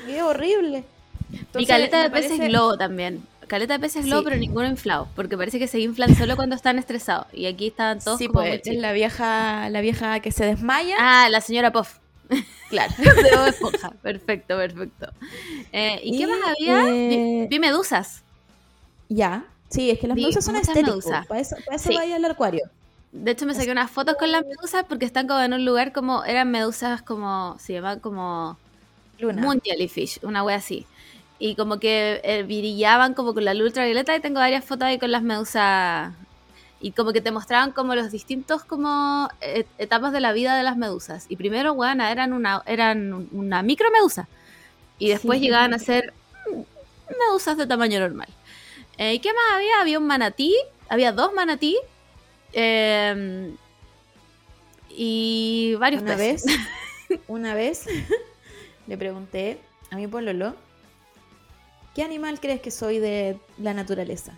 y es horrible. y Entonces, caleta de peces parece- globo también. Caleta de peces globo, Sí. pero ninguno inflado. Porque parece que se inflan solo cuando están estresados. Y aquí estaban todos Sí, como pues, es la vieja, la vieja que se desmaya. Ah, la señora Puff. Claro. de Bob Esponja. Perfecto, perfecto. Eh, ¿Y, qué más había? Vi, eh, vi medusas. Ya. Sí, es que las Vi medusas son estéticas. Para eso, para eso Sí. vaya al acuario. De hecho, me saqué unas fotos con las medusas porque están como en un lugar como. Eran medusas como. Se llaman como. Luna. Moon Jellyfish, una wea así. Y como que eh, brillaban como con la luz ultravioleta y tengo varias fotos ahí con las medusas Y como que te mostraban como los distintos como et- etapas de la vida de las medusas. Y primero, weón, eran una, eran una micromedusa. Y después Sí. llegaban a ser medusas de tamaño normal. Eh, ¿y ¿Qué más había? Había un manatí, había dos manatí. eh, y varios Una peces. vez, una vez le pregunté a mi pololo, ¿qué animal crees que soy de la naturaleza?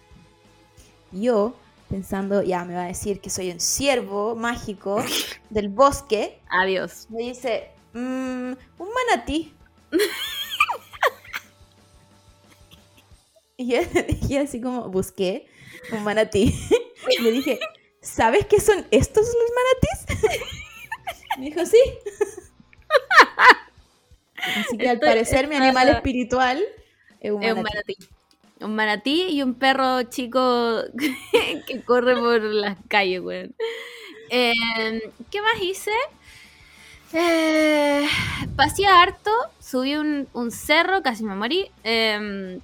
Yo, pensando, ya me va a decir que soy un ciervo mágico del bosque, Adiós. me dice, "Mm, un manatí. y yo dije así como, busqué un manatí. y le dije, ¿sabes qué son estos los manatíes? me dijo, sí. Así que al parecer mi animal espiritual es un Es un manatí. Un manatí y un perro chico que corre por las calles, weón. Eh, ¿Qué más hice? Eh, pasé harto, subí un, cerro, casi me morí. Eh,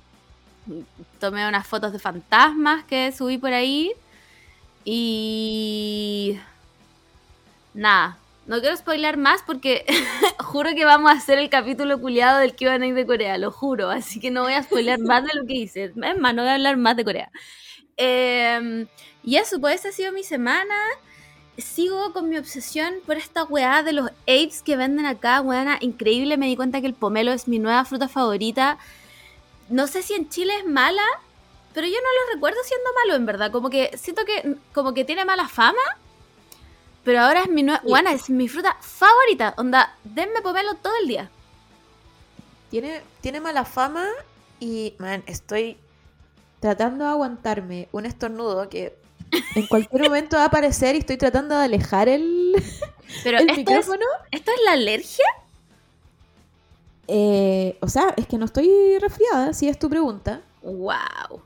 tomé unas fotos de fantasmas que subí por ahí. Y... Nada, no quiero spoiler más porque juro que vamos a hacer el capítulo culiado del que iban a ir de Corea, lo juro. Así que no voy a spoiler más de lo que hice. Es más, no voy a hablar más de Corea. Eh, y eso, pues esa ha sido mi semana. Sigo con mi obsesión por esta weá de los apes que venden acá, weá, increíble. Me di cuenta que el pomelo es mi nueva fruta favorita. No sé si en Chile es mala, pero yo no lo recuerdo siendo malo, en verdad. Como que siento que como que tiene mala fama. Pero ahora es mi nueva, weá, es mi fruta favorita. Onda, denme pomelo todo el día. Tiene, tiene mala fama y, man, estoy tratando de aguantarme un estornudo que en cualquier momento va a aparecer y estoy tratando de alejar el, Pero el esto es, micrófono. esto es la alergia. Eh, o sea, es que no estoy resfriada, si es tu pregunta. Wow.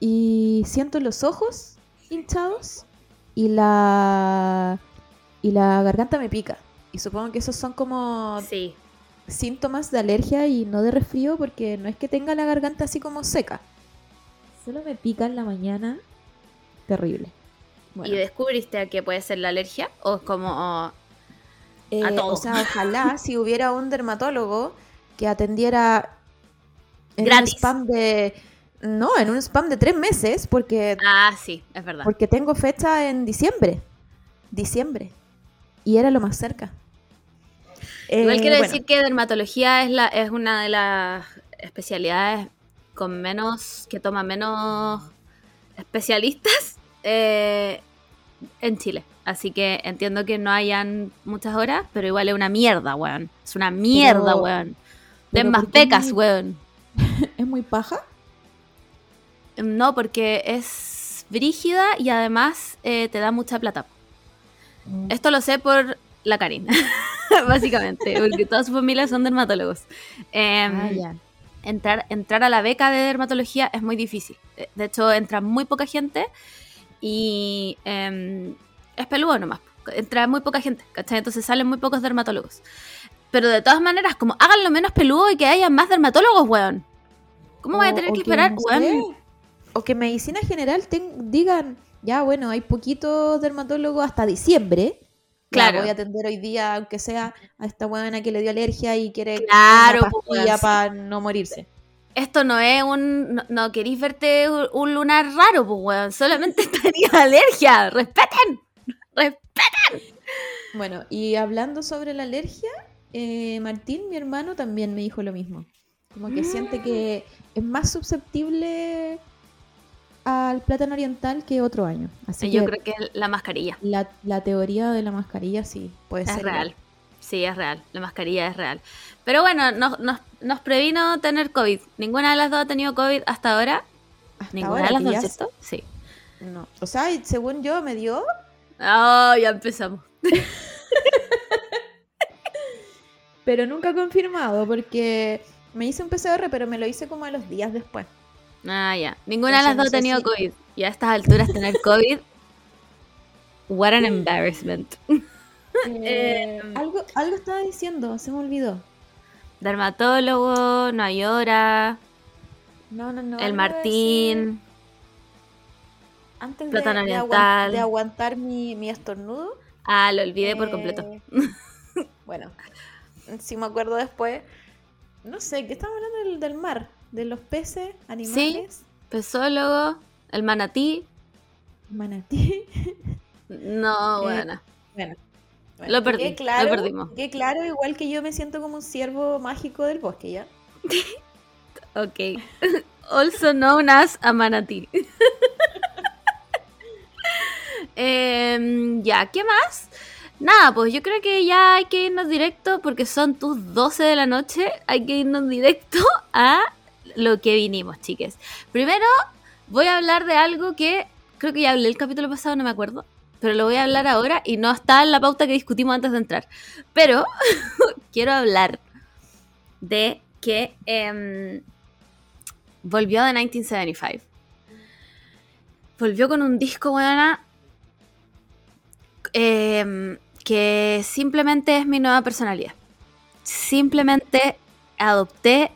Y siento los ojos hinchados y la y la garganta me pica. Y supongo que esos son como Sí. síntomas de alergia y no de resfrío porque no es que tenga la garganta así como seca. Solo me pica en la mañana. Terrible. Bueno, ¿Y descubriste que puede ser la alergia? ¿O es como... eh, a todo? O sea, ojalá si hubiera un dermatólogo que atendiera en Gratis. un spam de... No, en un spam de tres meses porque Ah, sí, es verdad. Porque tengo fecha en diciembre. Diciembre. Y era lo más cerca. Igual Eh, quiero bueno, decir que dermatología es, la, es una de las especialidades con menos, que toma menos especialistas eh, en Chile. Así que entiendo que no hayan muchas horas, pero igual es una mierda, weón. Es una mierda, Pero- weón. Den más ¿por qué becas, muy- weón. ¿Es muy paja? No, porque es brígida y además eh, te da mucha plata. Esto lo sé por la Karina, básicamente, porque toda su familia son dermatólogos. Em, Ah, ya. entrar, entrar a la beca de dermatología es muy difícil. De- De hecho, entra muy poca gente y em, es peludo nomás. Entra muy poca gente, ¿cachai? Entonces salen muy pocos dermatólogos. Pero de todas maneras, como háganlo menos peludo y que haya más dermatólogos, weón. ¿Cómo voy a O- tener o que esperar, no weón? sé, O que medicina general ten- digan, ya bueno, hay poquitos dermatólogos hasta diciembre. Claro. voy a atender hoy día, aunque sea a esta buena que le dio alergia y quiere Claro, una pues, pastilla para no morirse. Esto no es un. No, no queréis verte un, un lunar raro, pues, weón. Solamente tenías alergia. ¡Respeten! ¡Respeten! Bueno, y hablando sobre la alergia, eh, Martín, mi hermano, también me dijo lo mismo. Como que siente que es más susceptible al plátano oriental que otro año. Así Yo que creo que es la mascarilla. la, la teoría de la mascarilla sí puede Es ser. real. Sí, es real. La mascarilla es real. Pero bueno, nos, nos, nos previno tener COVID. Ninguna de las dos ha tenido COVID hasta ahora. Hasta Ninguna ahora de las dos, ¿cierto? Sí. No. O sea, según yo me dio, Oh, ya empezamos. pero nunca confirmado porque me hice un PCR, pero me lo hice como a los días después. Ah, ya. Ninguna de las dos no ha tenido si- COVID. Y a estas alturas tener COVID. What an embarrassment. Eh, algo, algo estaba diciendo, se me olvidó. Dermatólogo, no hay hora. No, no, no. el. Martín. antes de, de de aguantar mi, mi estornudo. Ah, lo olvidé por completo. eh, bueno, si me acuerdo después. No sé, ¿qué estamos hablando del, del mar? De los peces, animales, Pesólogo, el manatí. manatí. No, Eh, bueno. Bueno, Lo perdí, quede lo claro, perdimos. que claro, igual que yo me siento como un ciervo mágico del bosque, ¿ya? Ok. Also known as a manatí. Em, ya, ¿qué más? Nada, pues yo creo que ya hay que irnos directo porque son tus 12 de la noche. Hay que irnos directo a lo que vinimos, chiques. Primero, voy a hablar de algo que creo que ya hablé el capítulo pasado, no me acuerdo. Pero lo voy a hablar ahora y no está en la pauta que discutimos antes de entrar. Pero quiero hablar de que em, volvió de 1975. Volvió con un disco, buena, que simplemente es mi nueva personalidad. Simplemente adopté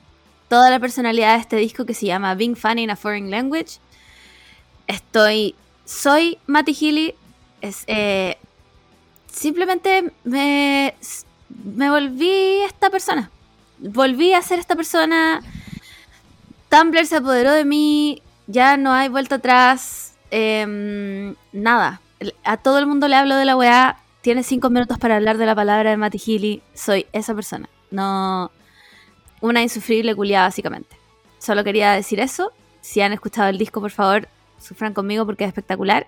toda la personalidad de este disco que se llama Being Funny in a Foreign Language. Estoy, soy Matty Healy. Es, eh, simplemente me, me volví esta persona. Volví a ser esta persona. Tumblr se apoderó de mí. Ya no hay vuelta atrás. em, nada. A todo el mundo le hablo de la weá. Tiene cinco minutos para hablar de la palabra de Matty Healy. Soy esa persona. No. Una insufrible culiada, básicamente. Solo quería decir eso. Si han escuchado el disco, por favor, sufran conmigo porque es espectacular.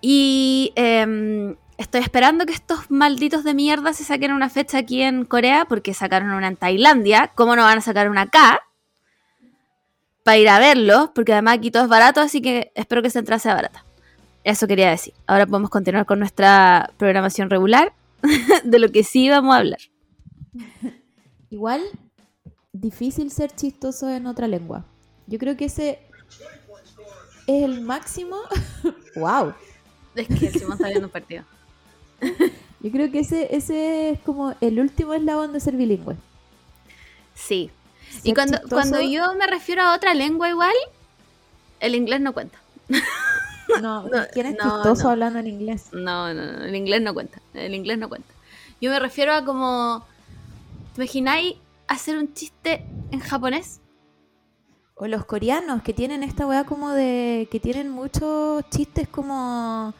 Y em, estoy esperando que estos malditos de mierda se saquen una fecha aquí en Corea, porque sacaron una en Tailandia. ¿Cómo no van a sacar una acá? Para ir a verlo, porque además aquí todo es barato, así que espero que esa entrada sea barata. Eso quería decir. Ahora podemos continuar con nuestra programación regular, de lo que sí vamos a hablar. Igual, difícil ser chistoso en otra lengua. Yo creo que ese es el máximo. ¡Wow! Es que Simón está viendo un partido. Yo creo que ese, ese es como el último eslabón de ser bilingüe. Sí. Y cuando, chistoso- cuando yo me refiero a otra lengua igual, el inglés no cuenta. No, No, ¿quién es no, chistoso no. hablando en inglés? No, no, no, el inglés no cuenta. El inglés no cuenta. Yo me refiero a como. ¿Te imagináis hacer un chiste en japonés? O los coreanos que tienen esta weá como de. que tienen muchos chistes como.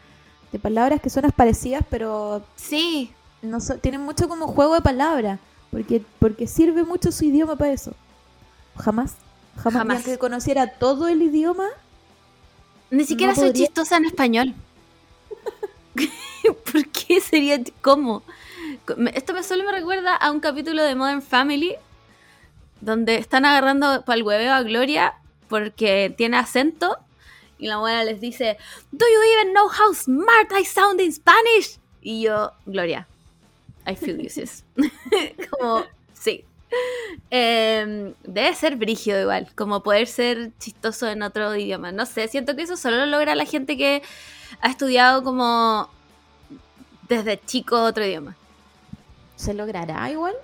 de palabras que suenan parecidas, pero Sí. no so- tienen mucho como juego de palabras. Porque, porque sirve mucho su idioma para eso. Jamás. Jamás. Aunque conociera todo el idioma, Ni siquiera No soy podría- chistosa en español. ¿Por qué sería? ¿Cómo? Esto me solo me recuerda a un capítulo de Modern Family donde están agarrando para el hueveo a Gloria porque tiene acento y la abuela les dice Do you even know how smart I sound in Spanish? Y yo, Gloria, I feel you, sis. como, sí. Em, debe ser brígido igual, como poder ser chistoso en otro idioma. No sé, siento que eso solo lo logra la gente que ha estudiado como desde chico otro idioma. ¿Se logrará igual?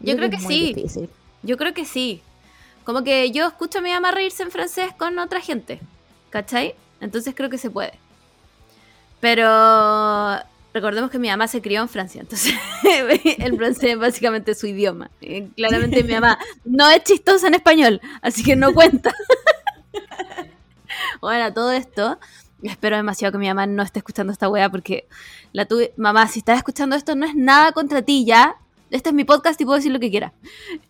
Yo creo que es muy sí. difícil. Yo creo que sí. Como que yo escucho a mi mamá reírse en francés con otra gente. ¿Cachai? Entonces creo que se puede. Pero recordemos que mi mamá se crió en Francia. Entonces el francés es básicamente su idioma. Claramente mi mamá no es chistosa en español. Así que no cuenta. bueno, todo esto. Espero demasiado que mi mamá no esté escuchando esta wea porque la tuve. Mamá, si estás escuchando esto, no es nada contra ti ya. Este es mi podcast y puedo decir lo que quiera.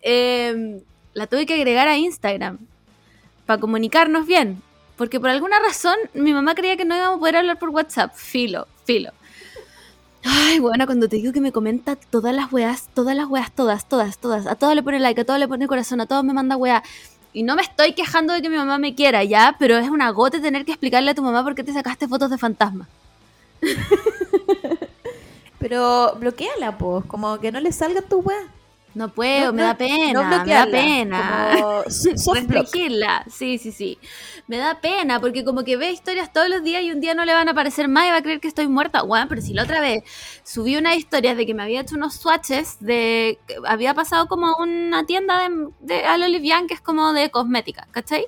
Eh, la tuve que agregar a Instagram para comunicarnos bien. Porque por alguna razón mi mamá creía que no íbamos a poder hablar por WhatsApp. Filo, filo. Ay, bueno, cuando te digo que me comenta todas las weas, todas las weas, todas, todas, todas. A todas le pone like, a todas le pone corazón, a todos me manda wea. Y no me estoy quejando de que mi mamá me quiera, ya, pero es un agote tener que explicarle a tu mamá por qué te sacaste fotos de fantasma. Pero bloqueala, pues, como que no le salgan tus weas. No puedo, No, me da pena, no me da pena. Restringirla, sí, sí, sí. Me da pena porque como que ve historias todos los días y un día no le van a aparecer más y va a creer que estoy muerta. Bueno, pero si la otra vez subí una historia de que me había hecho unos swatches de... que Había pasado como una tienda de, de a lo livian que es como de cosmética, ¿cachai?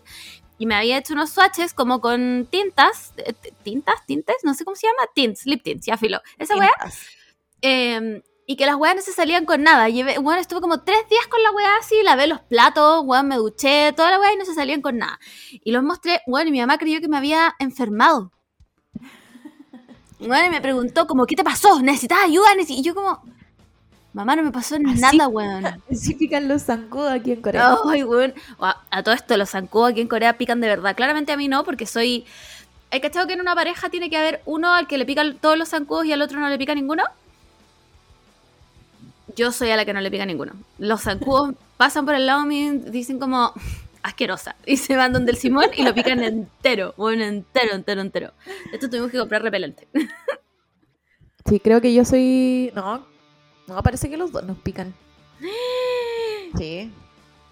y me había hecho unos swatches como con tintas, eh, tintas, tintes, no sé cómo se llama, tints, lip tints, ya filo. Esa weá, eh, y que las weas no se salían con nada. Llevé, bueno, estuve como tres días con la weá así, lavé los platos, weón, me duché, toda la weá y no se salían con nada. Y los mostré, bueno, y mi mamá creyó que me había enfermado. Bueno, y me preguntó como, ¿qué te pasó? ¿Necesitas ayuda? Necesi-?" Y yo como, mamá, no me pasó Así. nada, weón. Sí pican los zancudos aquí en Corea. Ay, weón. A todo esto, los zancudos aquí en Corea pican de verdad. Claramente a mí no, porque soy... ¿Hay cachado que en una pareja tiene que haber uno al que le pican todos los zancudos y al otro no le pica ninguno? Yo soy a la que no le pica ninguno. Los zancudos pasan por el lado mío y dicen como asquerosa. Y se van donde el Simón y lo pican entero. Bueno, entero, entero, entero. Esto tuvimos que comprar repelente. Sí, creo que yo soy. No, no, parece que los dos nos pican. Sí.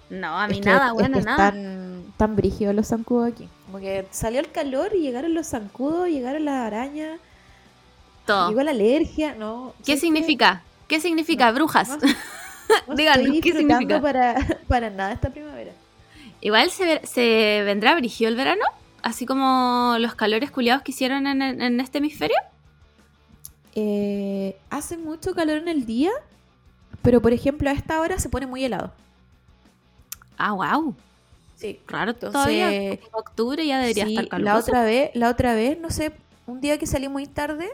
No, a mí Es que- nada, es bueno, que nada. Están tan brígidos los zancudos aquí. Como que salió el calor y llegaron los zancudos, llegaron las arañas, Todo. llegó la alergia, ¿no? ¿Qué ¿sabes qué? significa? ¿Qué significa, brujas? no Díganos, ¿qué significa? Para, para nada esta primavera. Igual se, ver- se vendrá brígido el verano, así como los calores culiados que hicieron en, en- en este hemisferio. Eh, hace mucho calor en el día, pero por ejemplo a esta hora se pone muy helado. Ah, wow. Sí. Entonces, todavía. como Octubre ya debería Sí, estar la caluroso. otra vez, la otra vez, no sé, un día que salí muy tarde,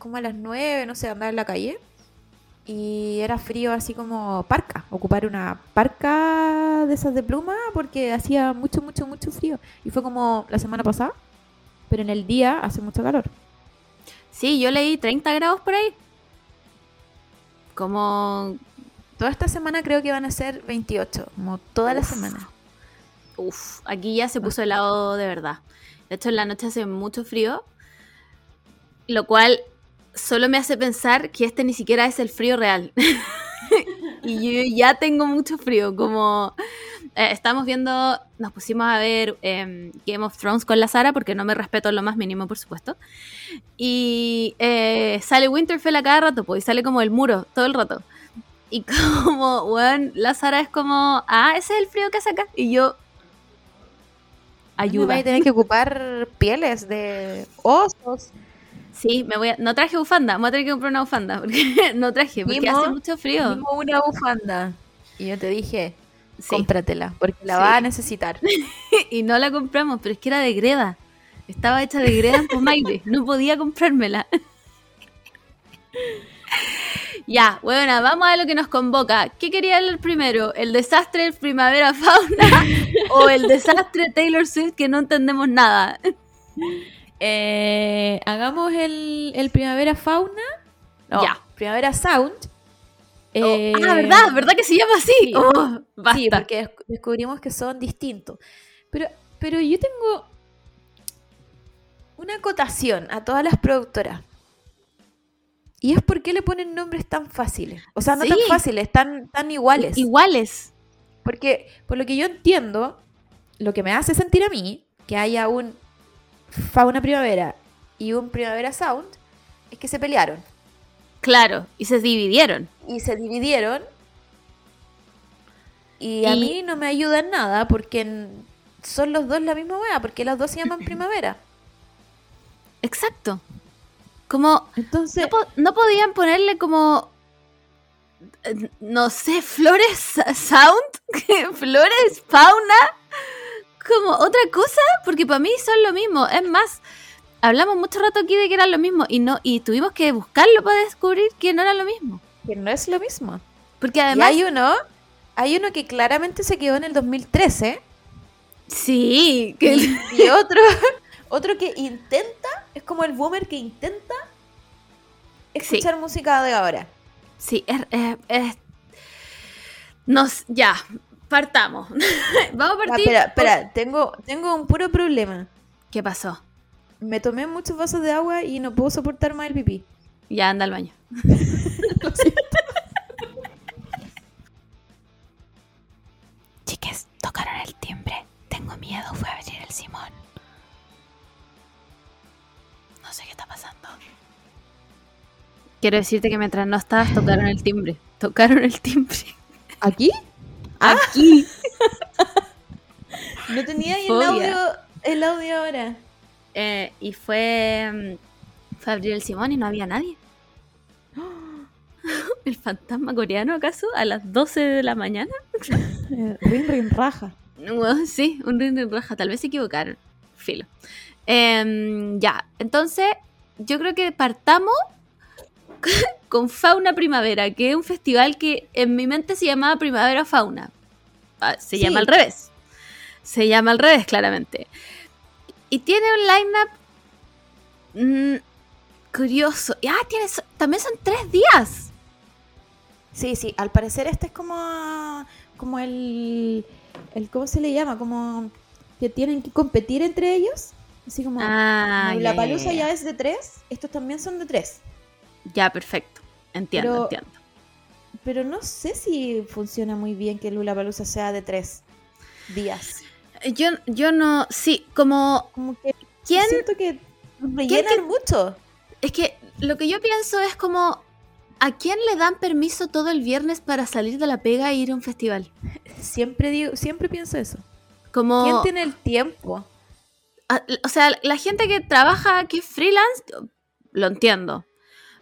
como a las 9, no sé, andaba en la calle y era frío así como parca, ocupar una parca de esas de pluma porque hacía mucho, mucho, mucho frío. Y fue como la semana pasada, pero en el día hace mucho calor. Sí, yo leí 30 grados por ahí. Como. Toda esta semana creo que van a ser 28, como toda la Uf. semana. Uf, aquí ya se puso helado de verdad. De hecho, en la noche hace mucho frío. Lo cual solo me hace pensar que este ni siquiera es el frío real. y yo ya tengo mucho frío. Como eh, estamos viendo, nos pusimos a ver em, Game of Thrones con la Sara, porque no me respeto lo más mínimo, por supuesto. Y eh, sale Winterfell a cada rato, pues, y sale como el muro todo el rato. Y como, weón, la Sara es como, ah, ese es el frío que hace acá. Y yo, ayuda. Vais a tener que ocupar pieles de osos. Sí, me voy a... No traje bufanda, me voy a tener que comprar una bufanda, porque no traje, porque Mimo, hace mucho frío. Una bufanda. Y yo te dije, Sí. cómpratela, porque la Sí. vas a necesitar. y no la compramos, pero es que era de greda. Estaba hecha de greda en Pomaire, no podía comprármela. ya, bueno, vamos a lo que nos convoca. ¿Qué quería hablar primero? ¿El desastre primavera fauna o el desastre de Taylor Swift que no entendemos nada? Eh, hagamos el, el Primavera Fauna. No, Ya. Primavera Sound. Oh, Eh, ah, ¿verdad? ¿Verdad que se llama así? sí. Oh, basta. Sí, porque desc- descubrimos que son distintos. Pero, pero yo tengo una acotación a todas las productoras. Y es por qué le ponen nombres tan fáciles. O sea, no tan fáciles, tan, tan iguales. Iguales. Porque, por lo que yo entiendo, lo que me hace sentir a mí que haya un Fauna Primavera y un Primavera Sound es que se pelearon Claro, y se dividieron. y se dividieron. Y, a mí no me ayuda en nada porque son los dos la misma wea, porque las dos se llaman Primavera. Exacto. Como Entonces, no, po- no podían ponerle como eh, no sé, flores sound, flores fauna, como otra cosa, porque para mí son lo mismo. Es más, hablamos mucho rato aquí de que eran lo mismo y no y tuvimos que buscarlo para descubrir que no era lo mismo. que no es lo mismo. Porque Y además hay uno, hay uno que claramente se quedó en el 2013 sí, que y, y otro, otro que intenta, es como el boomer que intenta escuchar música de ahora. Sí, es, es- es- Nos, ya, partamos. Vamos a Ah, partir. espera, espera, tengo, tengo un puro problema. ¿Qué pasó? Me tomé muchos vasos de agua y no puedo soportar más el pipí. Ya anda al baño. Chiques, tocaron el timbre. Tengo miedo, fue a abrir el Simón. No sé qué está pasando. Quiero decirte que mientras no estabas, tocaron el timbre. Tocaron el timbre. ¿Aquí? Aquí. No tenía ahí el audio, el audio ahora. Eh, y fue, mm, fue abrir el Simón y no había nadie. ¿El fantasma coreano acaso? ¿A las 12 de la mañana? Eh, Rin rin raja. Bueno, sí, un ring de raja. Tal vez se equivocaron. Filo. Em, ya, entonces yo creo que partamos con Fauna Primavera, que es un festival que en mi mente se llamaba Primavera Fauna. Ah, se Sí. llama al revés. Se llama al revés, claramente. Y tiene un line-up mm, curioso. Y, Ah, tiene, también son tres días. Sí, sí, al parecer este es como, como el, el, ¿cómo se le llama? Como que tienen que competir entre ellos. Así como, Ah, como la palusa ya es de tres, estos también son de tres. Ya, perfecto. Entiendo, Pero- entiendo. Pero no sé si funciona muy bien que Lula Palusa sea de tres días. Yo, yo no, sí, como, Como que ¿quién? siento que rellenan que- mucho. Es que lo que yo pienso es como, ¿a quién le dan permiso todo el viernes para salir de la pega e ir a un festival? Siempre digo, siempre pienso eso. Como, ¿Quién tiene el tiempo? a- o sea, la gente que trabaja aquí freelance, lo entiendo.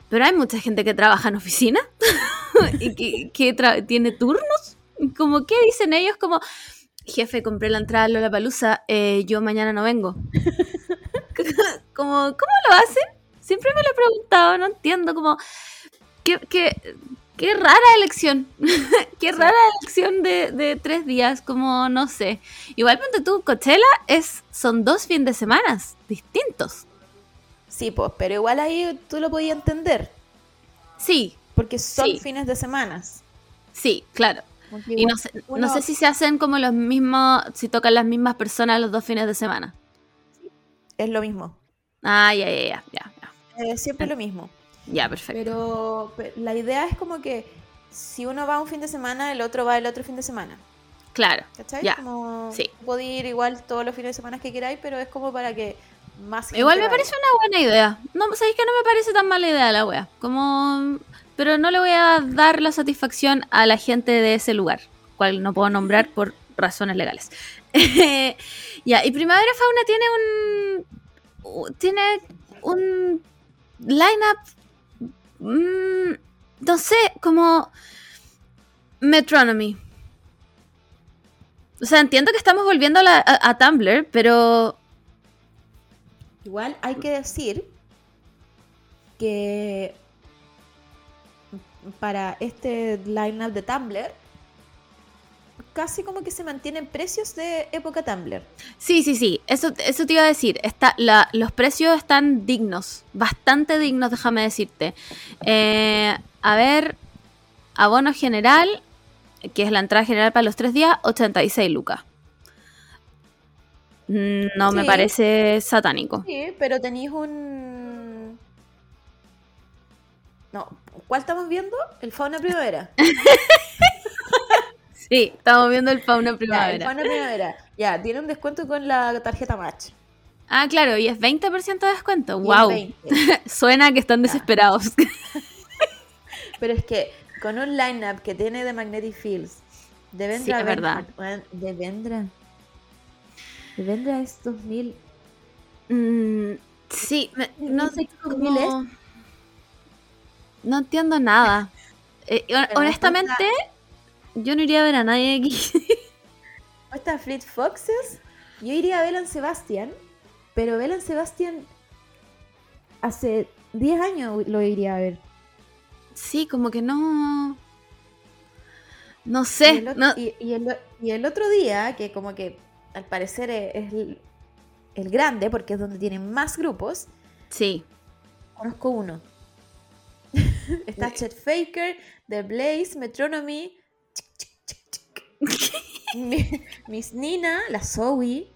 Pero hay mucha gente que trabaja en oficina y que, que tiene turnos. Como, ¿qué dicen ellos? Como, jefe, compré la entrada a Lollapalooza, eh, yo mañana no vengo. como, ¿cómo lo hacen? Siempre me lo he preguntado, no entiendo. Como, qué, qué, qué rara elección. qué rara elección de, de tres días, como, no sé. Igual, ponte tú, Coachella es, son dos fines de semana distintos. Sí, pues, pero igual ahí tú lo podías entender. Sí, Porque son Sí. fines de semanas. sí, claro. Y no sé, no sé si se hacen como los mismos, si tocan las mismas personas los dos fines de semana. es lo mismo. Ah, ya, ya, ya, ya, ya. Es siempre lo mismo. Ya, perfecto. Pero, pe- la idea es como que si uno va un fin de semana, el otro va el otro fin de semana. Claro, ¿Cachai? Ya, Como sí. podéis ir igual todos los fines de semana que queráis, pero es como para que más Igual me parece una buena idea. No, sabéis que no me parece tan mala idea la wea. Como, pero no le voy a dar la satisfacción a la gente de ese lugar, cual no puedo nombrar por razones legales. ya, y Primavera Fauna tiene un tiene un lineup mm, no sé, como Metronomy. O sea, entiendo que estamos volviendo a, la- a- a Tumblr, pero Igual hay que decir que para este lineup de Tumblr casi como que se mantienen precios de época Tumblr. Sí, sí, sí, eso, eso te iba a decir. Está, la- los precios están dignos, bastante dignos, déjame decirte. Eh, a ver, abono general, que es la entrada general para los tres días, 86 lucas. Mm, No me parece satánico. Sí, pero tenéis un... No, ¿cuál estamos viendo? El Fauna Primavera. Sí, estamos viendo el fauna Ya, el primavera. Fauna Primavera. Ya, tiene un descuento con la tarjeta Match. Ah, claro, y es 20% de descuento. Y Wow. 20. Suena que están desesperados. Pero es que con un lineup que tiene de Magnetic Fields, de Vendra Sí, de Vendra. Vendra es 2000. Mm, sí, me- no sé ¿Cómo cómo... No entiendo nada. Eh, honestamente, yo no iría a ver a nadie aquí. Está Fleet Foxes. Yo iría a Belan Sebastian, pero Belan Sebastian hace 10 años lo iría a ver. sí, como que no... No Y sé. el, ot- no- y- y el o- y el otro día, que como que al parecer es, es el, el grande, porque es donde tienen más grupos, Sí. conozco uno. Está Chet Faker, The Blaze, Metronomy, Mi- Miss Nina, la Zoe,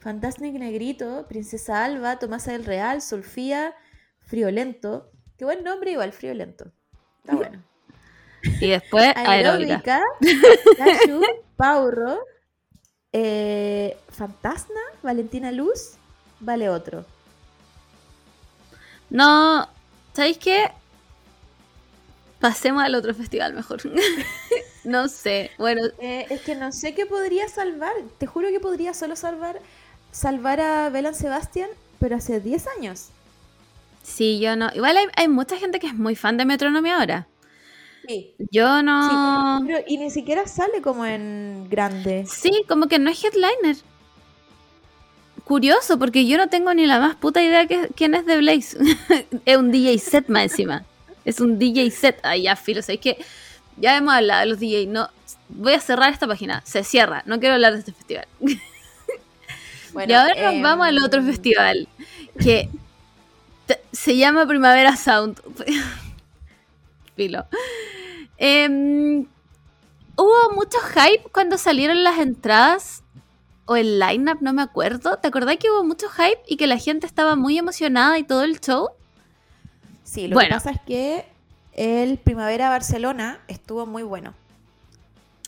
Fantastic Negrito, Princesa Alba, Tomasa del Real, Sulfía, Friolento. Qué buen nombre igual, Friolento. Está bueno. Y después aeróbica. Aeróbica, Pauro, eh, Fantasma, Valentina Luz, vale otro. No, ¿sabéis qué? Pasemos al otro festival mejor. no sé. Bueno, Eh, es que no sé qué podría salvar. Te juro que podría solo salvar salvar a Belan Sebastian, pero hace 10 años. sí, yo no. Igual hay, hay mucha gente que es muy fan de Metronomy ahora. Sí. Yo no. Pero, y ni siquiera sale como en grande. Sí, como que no es headliner. Curioso, porque yo no tengo ni la más puta idea que, quién es de Blaze. es un DJ set más encima. Es un DJ set. Ay, ya, filo. ¿sabes que Ya hemos hablado de los DJ. No, voy a cerrar esta página. Se cierra. No quiero hablar de este festival. Bueno, y ahora nos em, vamos al otro festival. Que se llama Primavera Sound. filo. Em, hubo mucho hype cuando salieron las entradas o el lineup, no me acuerdo. ¿Te acordás que hubo mucho hype y que la gente estaba muy emocionada y todo el show? Sí, lo Bueno. que pasa es que el Primavera Barcelona estuvo muy bueno.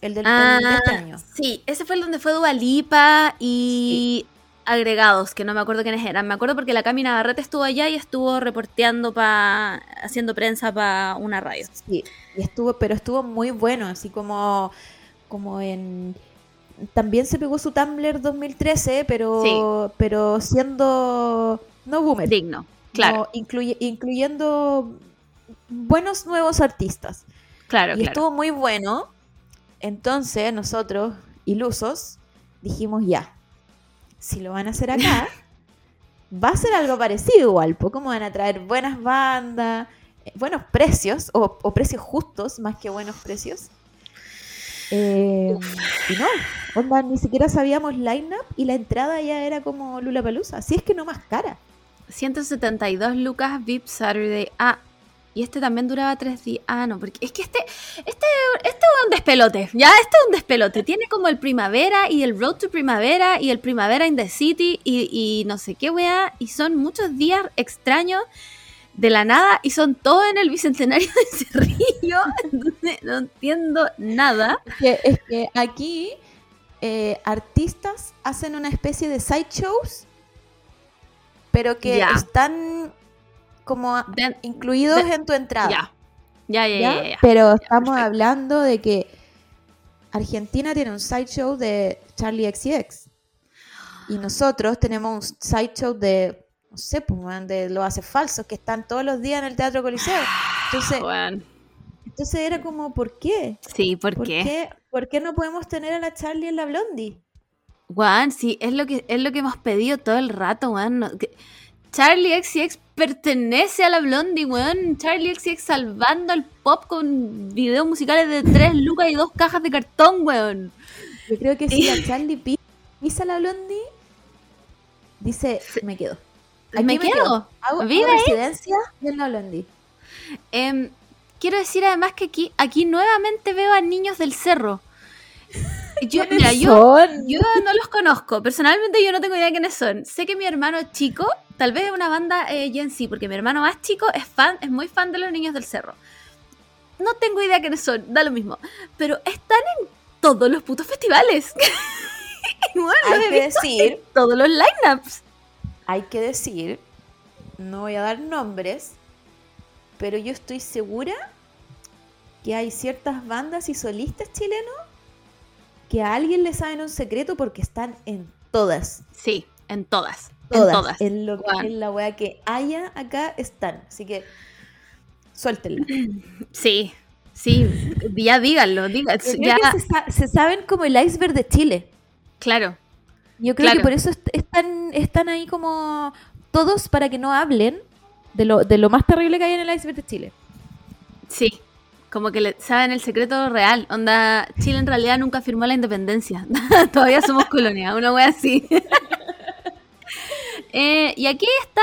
El del el de este año. Ah, sí, ese fue el donde fue Dualipa y agregados, que no me acuerdo quiénes eran. Me acuerdo porque la Cami Navarrete estuvo allá y estuvo reporteando para haciendo prensa para una radio. Sí, y estuvo, pero estuvo muy bueno, así como, como en también se pegó su Tumblr 2013, pero pero siendo no boomer, Digno, claro, incluye- incluyendo buenos nuevos artistas. claro, y claro. estuvo muy bueno. Entonces nosotros, ilusos, dijimos ya, si lo van a hacer acá, va a ser algo parecido igual, pues como van a traer buenas bandas, eh, buenos precios, o, o precios justos más que buenos precios. Eh, y no, onda, ni siquiera sabíamos line-up y la entrada ya era como Lula Palusa, así es que no más cara. 172 lucas VIP Saturday. Ah, y este también duraba tres días. Ah, no, porque es que este, este, este es un despelote. Ya, este es un despelote. Tiene como el primavera y el Road to Primavera y el Primavera in the City y, y no sé qué weá. Y son muchos días extraños de la nada y son todos en el bicentenario de Cerrillo. Entonces no entiendo nada. que, es que aquí eh, artistas hacen una especie de sideshows, pero que están como incluidos de- en tu entrada. ya. Ya, ya, ¿ya? ya, ya. Pero estamos perfecto. hablando de que Argentina tiene un sideshow de Charlie XCX. Y nosotros tenemos un sideshow de, no sé, pues, de los hace falsos que están todos los días en el Teatro Coliseo. Entonces, Weón. entonces era como, ¿por qué? Sí, ¿por, ¿Por qué? qué? ¿Por qué no podemos tener a la Charlie en la Blondie? Juan, sí, es lo que es lo que hemos pedido todo el rato, weón. no- Charlie XCX pertenece a la Blondie, weón. Charlie XCX salvando al pop con videos musicales de 3 lucas y dos cajas de cartón, weón. Yo creo que si la Charlie pi- pisa la Blondie, dice, me quedo. Aquí me quedo. Hago Vive ahí. residencia en la Blondie. Em, quiero decir además que aquí, aquí nuevamente veo a niños del cerro. Yo, ¿Quiénes mira, yo, yo no los conozco. Personalmente yo no tengo idea de quiénes son. Sé que mi hermano chico, tal vez es una banda eh, Gen Z, porque mi hermano más chico es fan, es muy fan de los niños del cerro. No tengo idea quiénes son, da lo mismo. Pero están en todos los putos festivales. Bueno, los Hay he que visto decir, en todos los lineups. hay que decir, no voy a dar nombres, pero yo estoy segura que hay ciertas bandas y solistas chilenos que a alguien le saben un secreto porque están en todas. Sí, en todas. Todas. En todas. En, lo, Juan. en la weá que haya acá están. Así que suéltenla. Sí, sí, ya díganlo, creo ya, que se, sa- se saben como el iceberg de Chile. claro, Yo creo Claro. que por eso est- están, están ahí como todos para que no hablen de lo, de lo más terrible que hay en el iceberg de Chile. sí, como que le saben el secreto real, onda, Chile en realidad nunca firmó la independencia, todavía somos colonia, una wea así. Eh, y aquí está,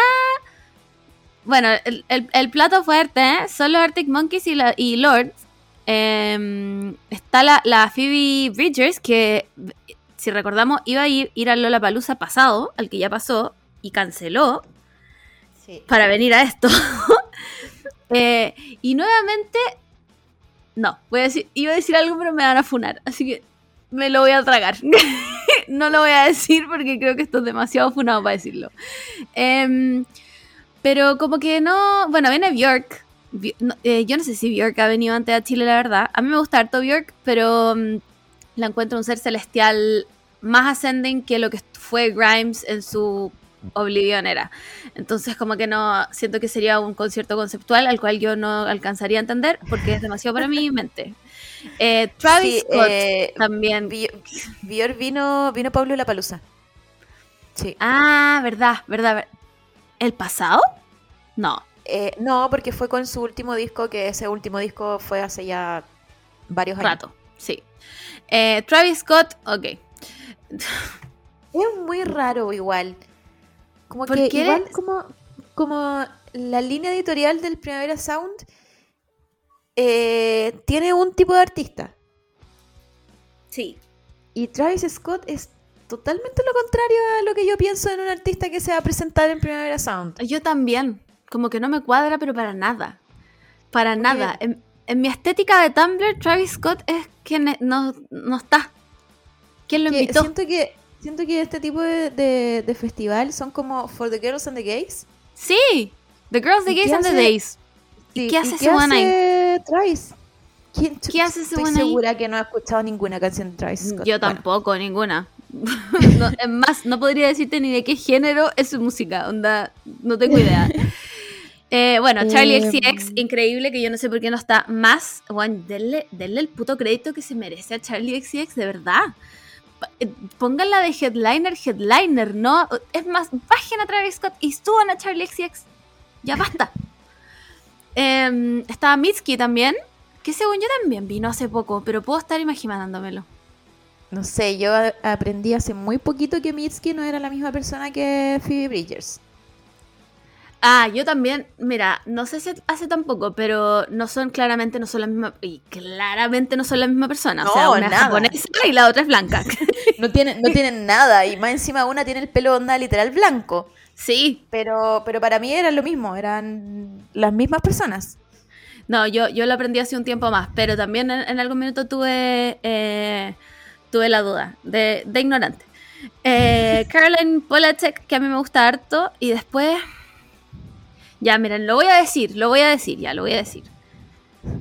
bueno, el, el- el plato fuerte, ¿eh? son los Arctic Monkeys y, la, y Lord. Eh, está la, la Phoebe Bridgers, que si recordamos iba a ir, ir al Lollapalooza pasado, al que ya pasó, y canceló. Sí. para venir a esto. Eh, y nuevamente, no, voy a decir, iba a decir algo, pero me van a funar, así que me lo voy a tragar. no lo voy a decir porque creo que esto es demasiado funado para decirlo. Em, pero como que no, bueno, viene Bjork, eh, yo no sé si Björk ha venido antes a Chile, la verdad. A mí me gusta harto Björk, pero mm, la encuentro un ser celestial más ascending que lo que fue Grimes en su Oblivion era. Entonces, como que no siento que sería un concierto conceptual al cual yo no alcanzaría a entender porque es demasiado para mi mente. Eh, Travis Sí, Scott eh, también. Bior vino, vino Pablo La Palusa. Sí. Ah, verdad, verdad. ver- ¿El pasado? No. Eh, no, porque fue con su último disco, que ese último disco fue hace ya varios años. Rato, sí. Travis Scott, ok. Es muy raro igual. Como ¿Por que igual como, como la línea editorial del Primavera Sound eh, tiene un tipo de artista. Sí. Y Travis Scott es totalmente lo contrario a lo que yo pienso en un artista que se va a presentar en Primavera Sound. Yo también. Como que no me cuadra, pero para nada. Para nada. En, en mi estética de Tumblr, Travis Scott es quien no, no está. ¿Quién lo invitó? siento que siento que este tipo de, de- de festival son como For the Girls and the Gays. Sí. The Girls, The ¿Y Gays and the Days. ¿Y qué hace ese weón ahí? Travis? ¿Quién- ¿Qué hace ese Estoy ahí? segura que no ha escuchado ninguna canción de Travis Scott. Yo Bueno, tampoco, ninguna. No, es más, no podría decirte ni de qué género es su música. Onda, no tengo idea. Eh, bueno, Charlie Em. XCX, increíble que yo no sé por qué no está más. Juan, denle, denle el puto crédito que se merece a Charlie XCX, de verdad. Eh, Pónganla de headliner, headliner, ¿no? Es más, bajen a Travis Scott y suban a Charlie XCX. Ya basta. Em, estaba Mitski también, que según yo también vino hace poco, pero puedo estar imaginándomelo. No sé, yo aprendí hace muy poquito que Mitski no era la misma persona que Phoebe Bridgers. Ah, yo también, mira, no sé si hace tampoco, pero no son claramente, no son la misma, y claramente no son la misma persona. o sea, No, una es nada. japonesa y la otra es blanca. No tienen, no tienen nada y más encima una tiene el pelo onda literal blanco. sí, Pero, pero para mí era lo mismo, eran las mismas personas. no, yo, yo lo aprendí hace un tiempo más, pero también en, en algún minuto tuve, eh, tuve la duda de, de ignorante. Eh, Caroline Polachek, que a mí me gusta harto, y después, ya, miren, lo voy a decir, lo voy a decir, ya, lo voy a decir.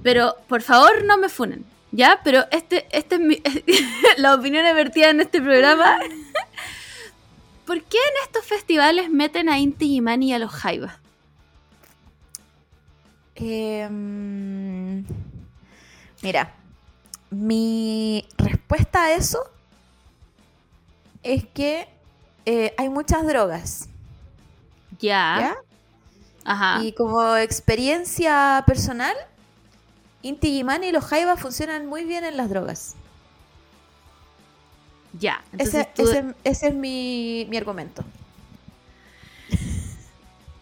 Pero por favor no me funen, ¿ya? Pero este, este es mi, la opinión vertida en este programa. ¿Por qué en estos festivales meten a Inti Gimani y a los Jaivas? Em, mira, mi respuesta a eso es que eh, hay muchas drogas, Ya. ¿ya? Ajá. Y como experiencia personal, Inti Gimani y los Jaivas funcionan muy bien en las drogas. ya. Entonces Ese, tú- ese- ese es mi, mi argumento.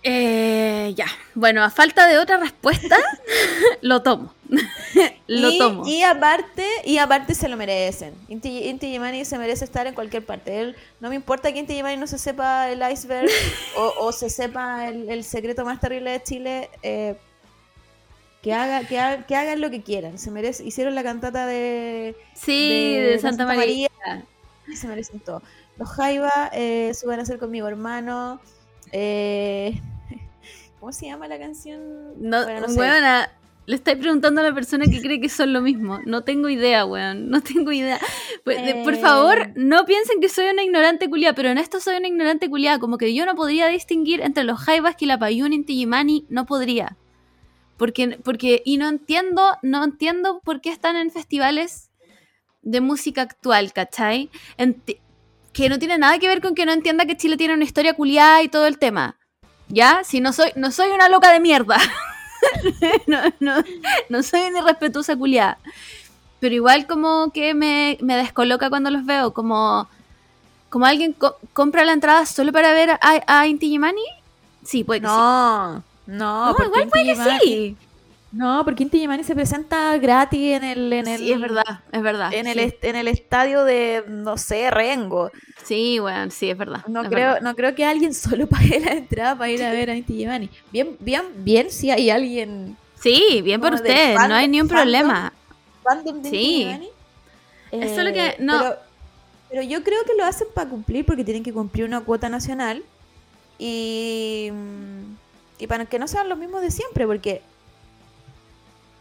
Eh, ya. Bueno, a falta de otra respuesta, lo tomo. lo y, tomo. Y aparte, y aparte se lo merecen. Inti, Inti se merece estar en cualquier parte. Él, no me importa que Inti Gimani no se sepa el iceberg o, o se sepa el, el secreto más terrible de Chile. eh, que, haga, que, que hagan lo que quieran. Se merece, hicieron la cantata de, sí, de Santa, Santa María. y se merecen todo. Los Jaiba eh, suban a ser conmigo, hermano. Eh, ¿Cómo se llama la canción? No, Bueno, no sé. Le estáis preguntando a la persona que cree que son lo mismo. No tengo idea, weón. No tengo idea. Pues, por Eh. favor, no piensen que soy una ignorante culia, pero en esto soy una ignorante culia. Como que yo no podría distinguir entre los Jaivas, Quilapayún y Inti No podría. Porque, porque, y no entiendo, no entiendo por qué están en festivales de música actual, ¿cachai? Enti- que no tiene nada que ver con que no entienda que Chile tiene una historia culiada y todo el tema. ¿Ya? Si no soy, no soy una loca de mierda. no, no, no soy una irrespetuosa culiada. Pero igual como que me, me descoloca cuando los veo. Como, como alguien co- compra la entrada solo para ver a, a Inti Gimani. Sí, puede que sí. No, no, igual puede que sí. No, porque Inti Gimani se presenta gratis en el, en el, Sí, es verdad, es verdad. en el, sí. en el estadio de, no sé, Rengo. Sí, bueno, sí, es verdad. No es creo, verdad. no creo que alguien solo pague la entrada para ir a ver a Inti Gimani. Bien, bien, bien si hay alguien Sí, bien por usted, no hay ni un problema. fandom de Sí. Inti Gimani. Es solo que no- Pero, pero yo creo que lo hacen para cumplir porque tienen que cumplir una cuota nacional y, y para que no sean los mismos de siempre, porque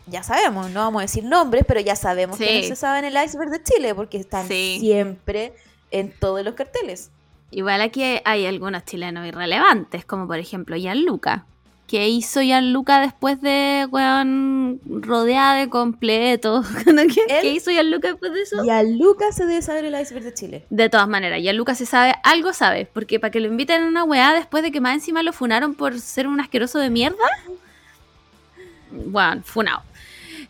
ya sabemos, no vamos a decir nombres, pero ya sabemos que no se sabe en el iceberg de Chile porque están Sí. siempre en todos los carteles. Igual aquí hay algunos chilenos irrelevantes, como por ejemplo Gianluca. ¿Qué hizo Gianluca después de, weón, rodeada de completos? ¿Qué, qué hizo Gianluca después de eso? Y a Lucas se debe saber el iceberg de Chile. De todas maneras, Gianluca se sabe, algo sabe, porque para que lo inviten a una weá después de que más encima lo funaron por ser un asqueroso de mierda. Bueno, funado.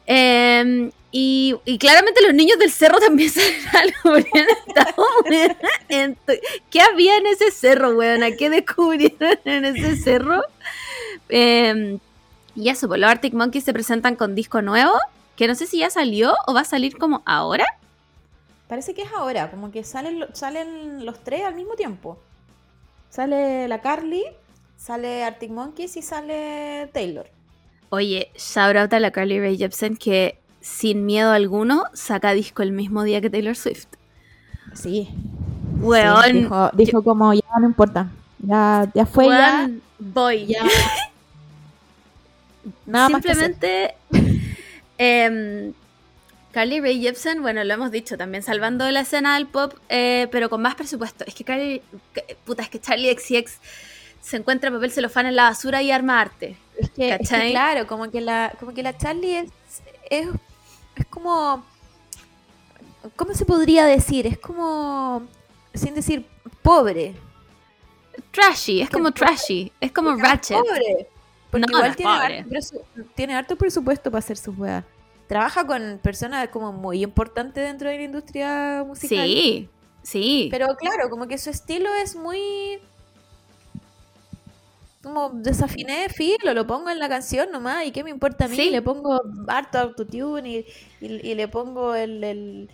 Eh, y, claramente los niños del cerro también saben algo. ¿Qué había en ese cerro, weón? ¿A qué descubrieron en ese cerro? Eh, y eso, pues los Arctic Monkeys se presentan con disco nuevo, que no sé si ya salió o va a salir como ahora. Parece que es ahora, como que salen, salen los tres al mismo tiempo. Sale la Carly, sale Arctic Monkeys y sale Taylor. Oye, shout out a la Carly Rae Jepsen que sin miedo alguno saca disco el mismo día que Taylor Swift. Sí. Weón, Sí, dijo, dijo como ya no importa. Ya, ya fue ya. voy. ya. Nada más. Simplemente em, Carly Rae Jepsen, bueno, lo hemos dicho también, salvando la escena del pop, eh, pero con más presupuesto. Es que Carly, puta, es que Charlie XCX se encuentra papel celofán en la basura y arma arte. Es que, es que ¿Cachai? claro, como que la, como que la Charlie es, es, es como. ¿Cómo se podría decir? Es como. Sin decir pobre. Trashy, es como trashy, es como ratchet. Pobre. Porque No, igual harto tiene harto presupuesto para hacer sus weas. Trabaja con personas como muy importantes dentro de la industria musical. Sí, sí. Pero claro, como que su estilo es muy. Como desafiné, filo, lo pongo en la canción nomás. ¿Y qué me importa a mí? Sí. Le pongo harto autotune y, y, y le pongo el, el,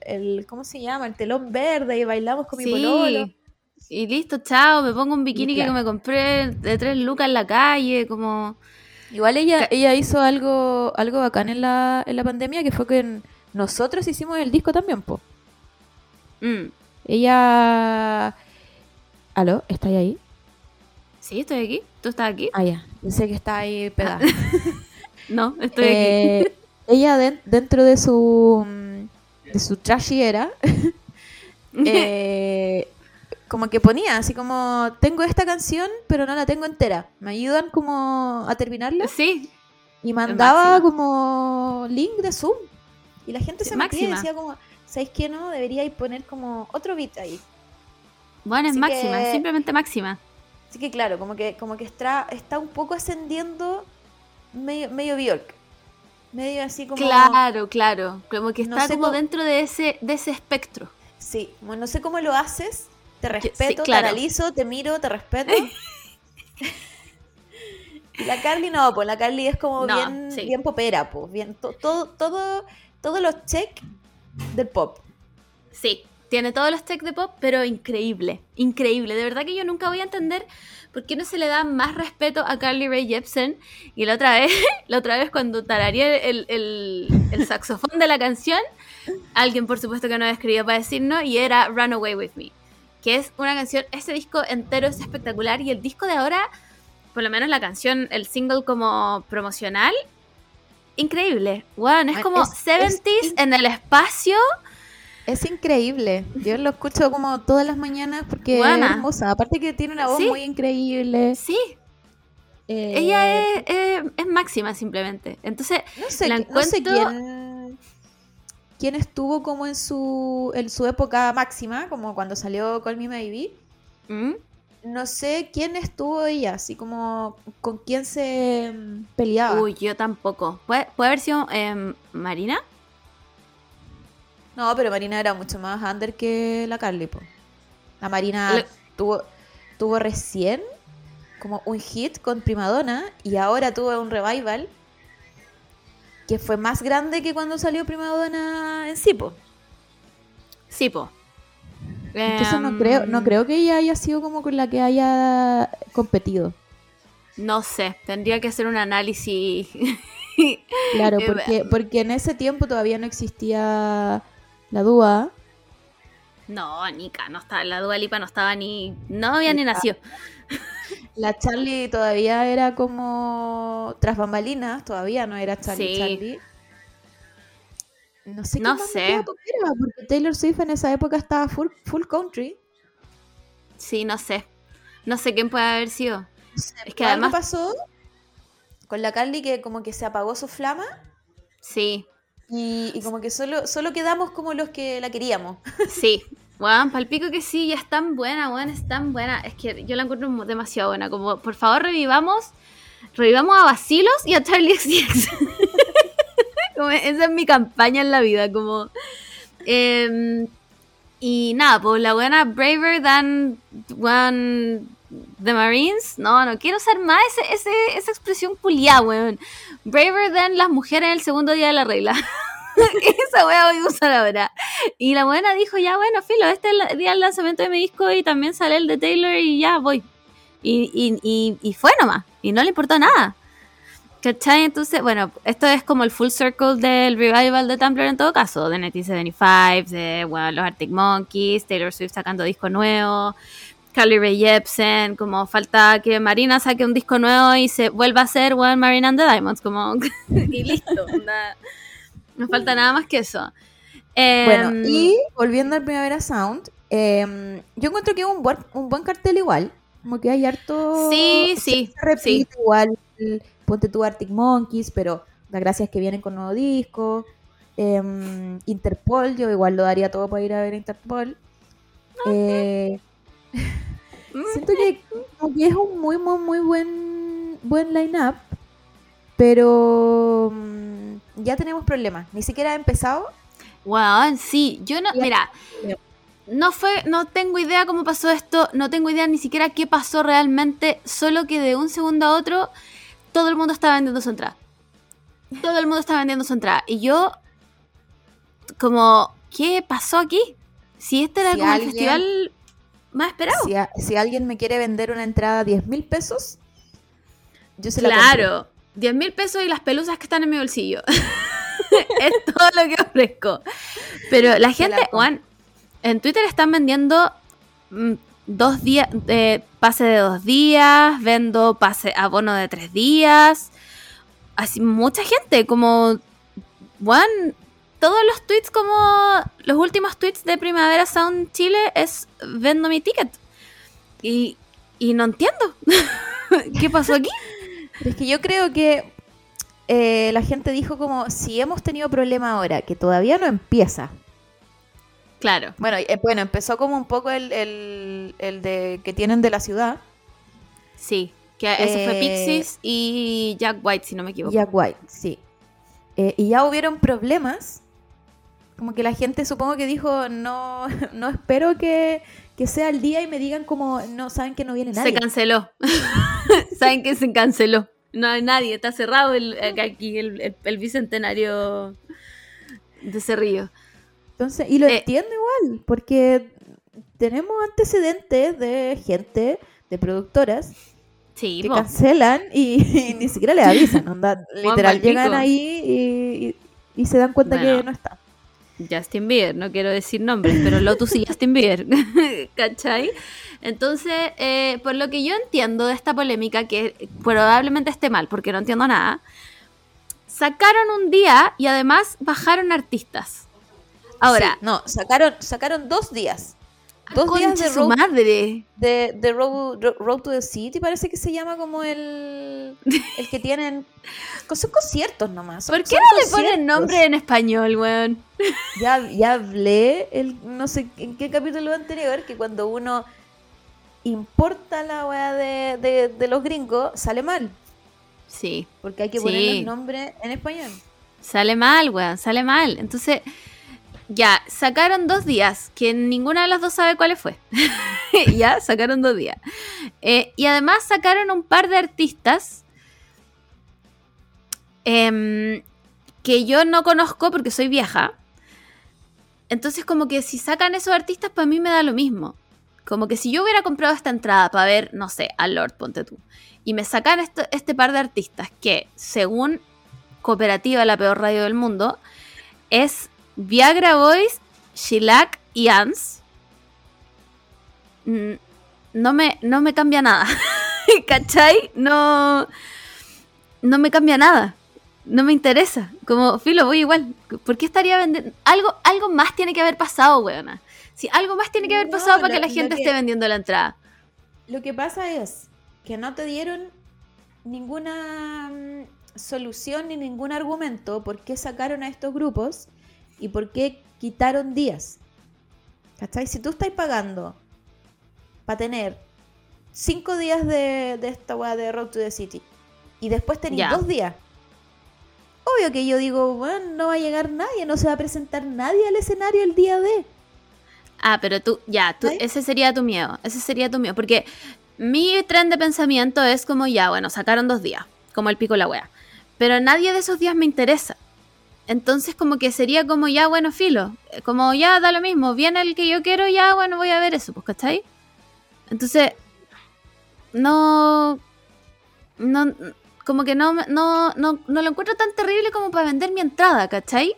el- ¿Cómo se llama? El telón verde y bailamos con mi pololo. Y listo, chao, me pongo un bikini claro. que me compré de tres lucas en la calle, como... Igual ella, ella hizo algo, algo bacán en la, en la pandemia, que fue que nosotros hicimos el disco también, po. mm, Ella... ¿Aló? ¿Está ahí? Sí, estoy aquí. ¿Tú estás aquí? Ah, ya. Pensé que está ahí pegada. No, estoy aquí. Eh, ella den- dentro de su mm, de su trashy era eh, como que ponía así como tengo esta canción pero no la tengo entera me ayudan como a terminarla Sí, y mandaba como link de zoom y la gente se metía y decía como ¿sabéis qué no? deberíais poner como otro beat ahí bueno, es Así máxima, que- simplemente máxima. Así que claro como que como que está, está un poco ascendiendo medio, medio Bjork medio así como Claro, claro. Como que No está sé como cómo- dentro de ese, de ese espectro. Sí, bueno, no sé cómo lo haces. Te respeto, claro. te analizo, te miro, te respeto. y la Carly no, pues la Carly es como No, bien, sí. bien popera, pues. Bien, to- todo, todo, todos los check del pop. Sí, tiene todos los tech de pop, pero increíble, increíble. De verdad que yo nunca voy a entender por qué no se le da más respeto a Carly Rae Jepsen. Y la otra vez, la otra vez cuando tararía el, el, el saxofón de la canción, alguien por supuesto que no escribió para decirnos y era Run Away With Me. Que es una canción, ese disco entero es espectacular y el disco de ahora, por lo menos la canción, el single como promocional, increíble. Bueno, es como es- 70s es en el espacio. Es increíble. Yo lo escucho como todas las mañanas porque Buena. es hermosa. Aparte que tiene una voz Sí. muy increíble. Sí, Eh, Ella es, es- es máxima simplemente. Entonces, No sé, la qui- no sé encuentro- quién, quién estuvo como en su, en su época máxima, como cuando salió Call Me Maybe. ¿mm? No sé quién estuvo ella, así como con quién se mm, peleaba. uy, yo tampoco. ¿Puede, puede haber sido em, Marina? No, pero Marina era mucho más under que la Carly, po. La Marina Le- tuvo, tuvo recién como un hit con Primadonna y ahora tuvo un revival que fue más grande que cuando salió Primadonna en sí, po. Sí, po. Entonces no Em, creo, no creo que ella haya sido como con la que haya competido. No sé, tendría que hacer un análisis. Claro, Eh, porque, porque en ese tiempo todavía no existía la Dúa. no, Nika, no está, la Dua Lipa no estaba ni. No había ni nacido. La Charlie todavía era como tras bambalinas, todavía no era Charlie Sí. Charlie. No sé No qué sé. porque Taylor Swift en esa época estaba full, full country. Sí, no sé. No sé quién puede haber sido. No sé, Es que además- pasó con la Carly que como que se apagó su flama Sí, y, como que solo, solo quedamos como los que la queríamos. sí. Weón, palpico que sí, ya es tan buena, weón, es tan buena. Es que yo la encuentro demasiado buena. Como, por favor, revivamos. Revivamos a Basilos y a Charlie XCX. como, esa es mi campaña en la vida. Como. em, y nada, pues la buena Braver than one The Marines. No, no quiero usar más ese, ese- esa expresión culiada, weón. Braver than las mujeres en el segundo día de la regla. Esa wea voy a usar ahora. Y la buena dijo, ya bueno, filo, este es el día del lanzamiento de mi disco y también sale el de Taylor y ya voy. Y, y, y, fue nomás. Y no le importó nada. ¿Cachai? Entonces, bueno, esto es como el full circle del revival de Tumblr en todo caso. De 1975, de bueno, los Arctic Monkeys, Taylor Swift sacando disco nuevo, Carly Rae Jepsen, como falta que Marina saque un disco nuevo y se vuelva a hacer One Marina and the Diamonds, como y listo. onda. No falta nada más que eso. Bueno, Em, y volviendo al Primavera Sound, em, yo encuentro que es un buen, un buen cartel igual. Como que hay harto. Sí, sí, Se repite igual. el- Ponte tu Arctic Monkeys, pero la gracia es que vienen con nuevo disco. Em, Interpol, yo igual lo daría todo para ir a ver a Interpol. Eh, siento que, como que es un muy, muy, muy buen, buen line-up. Pero mm, ya tenemos problemas. Ni siquiera ha empezado. Weón, sí, yo no, mira, no fue, no tengo idea cómo pasó esto, no tengo idea ni siquiera qué pasó realmente, solo que de un segundo a otro todo el mundo estaba vendiendo su entrada. Todo el mundo estaba vendiendo su entrada. Y yo, como, ¿qué pasó aquí? Si este era Si como alguien- el festival más esperado. Si, a- si alguien me quiere vender una entrada a 10 mil pesos, yo se la compro. Claro, 10 mil pesos y las pelusas que están en mi bolsillo. es todo lo que ofrezco. Pero la gente, la. Juan, en Twitter están vendiendo mm, dos días, eh, pase de dos días, vendo pase abono de tres días. Así, mucha gente, como, Juan, todos los tweets como los últimos tweets de Primavera Sound Chile es vendo mi ticket. Y, y no entiendo. ¿Qué pasó aquí? Pero es que yo creo que eh, la gente dijo como, si hemos tenido problema ahora, que todavía no empieza. Claro. Bueno, eh, bueno empezó como un poco el, el- el de que tienen de la ciudad, Sí, que ese fue Eh, Pixies y Jack White, si no me equivoco. Jack White, sí. Y ya hubieron problemas, como que la gente supongo que dijo, no, no espero que, que sea el día y me digan como, no, saben que no viene nadie. Se canceló. Saben que se canceló. No hay nadie, está cerrado el, aquí el, el- el bicentenario de Cerrillo. Entonces, y lo Eh, entiendo igual, porque tenemos antecedentes de gente, de productoras, Sí, que cancelan y, y ni siquiera le avisan, onda, literal, llegan ahí y, y- y se dan cuenta Bueno. que no está. Justin Bieber, no quiero decir nombres, pero Lotus y Justin Bieber, ¿cachai? Entonces, eh, por lo que yo entiendo de esta polémica, que probablemente esté mal, porque no entiendo nada, sacaron un día y además bajaron artistas. Ahora, no, sacaron, sacaron dos días. Dos días de su road, madre. de, de road, Ro- Road to the City, parece que se llama como el, el que tienen... Son conciertos nomás. son- ¿Por qué no le ponen nombre en español, weón? Ya, ya hablé, el, no sé en qué capítulo anterior, que cuando uno importa la weá de, de, de los gringos, sale mal. Sí, Porque hay que Sí. poner los nombres en español. sale mal, weón, sale mal. Entonces, ya, sacaron dos días, que ninguna de las dos sabe cuáles fue. ya, sacaron dos días. Eh, y además sacaron un par de artistas em, que yo no conozco porque soy vieja. Entonces, como que si sacan esos artistas, para mí me da lo mismo. Como que si yo hubiera comprado esta entrada para ver, no sé, a Lord, ponte tú, y me sacan este par de artistas que, según Cooperativa, la peor radio del mundo, es Viagra Boys, Shellac y Ans. Mm, No me, no me cambia nada. ¿Cachai? No, no me cambia nada. No me interesa. Como, filo, voy igual. ¿Por qué estaría vendiendo? Algo, algo más tiene que haber pasado, weona. Si algo más tiene que haber No, pasado para lo- que la gente que- esté vendiendo la entrada. Lo que pasa es que no te dieron ninguna mm, solución ni ningún argumento por qué sacaron a estos grupos y por qué quitaron días. ¿Cachai? Si tú estás pagando para tener cinco días de, de esta weá de Road to the City y después tenés dos días. Obvio que yo digo, bueno, no va a llegar nadie, no se va a presentar nadie al escenario el día de. Ah, pero tú, ya, tú, ese sería tu miedo. Ese sería tu miedo. Porque mi tren de pensamiento es como, ya, bueno, sacaron dos días, como el pico de la wea. Pero nadie de esos días me interesa. Entonces, como que sería como, ya, bueno, filo. Como, ya, da lo mismo. Viene el que yo quiero, ya, bueno, voy a ver eso, pues, ¿cachai? Entonces, no. No. Como que no, no, no, no lo encuentro tan terrible como para vender mi entrada, ¿cachai?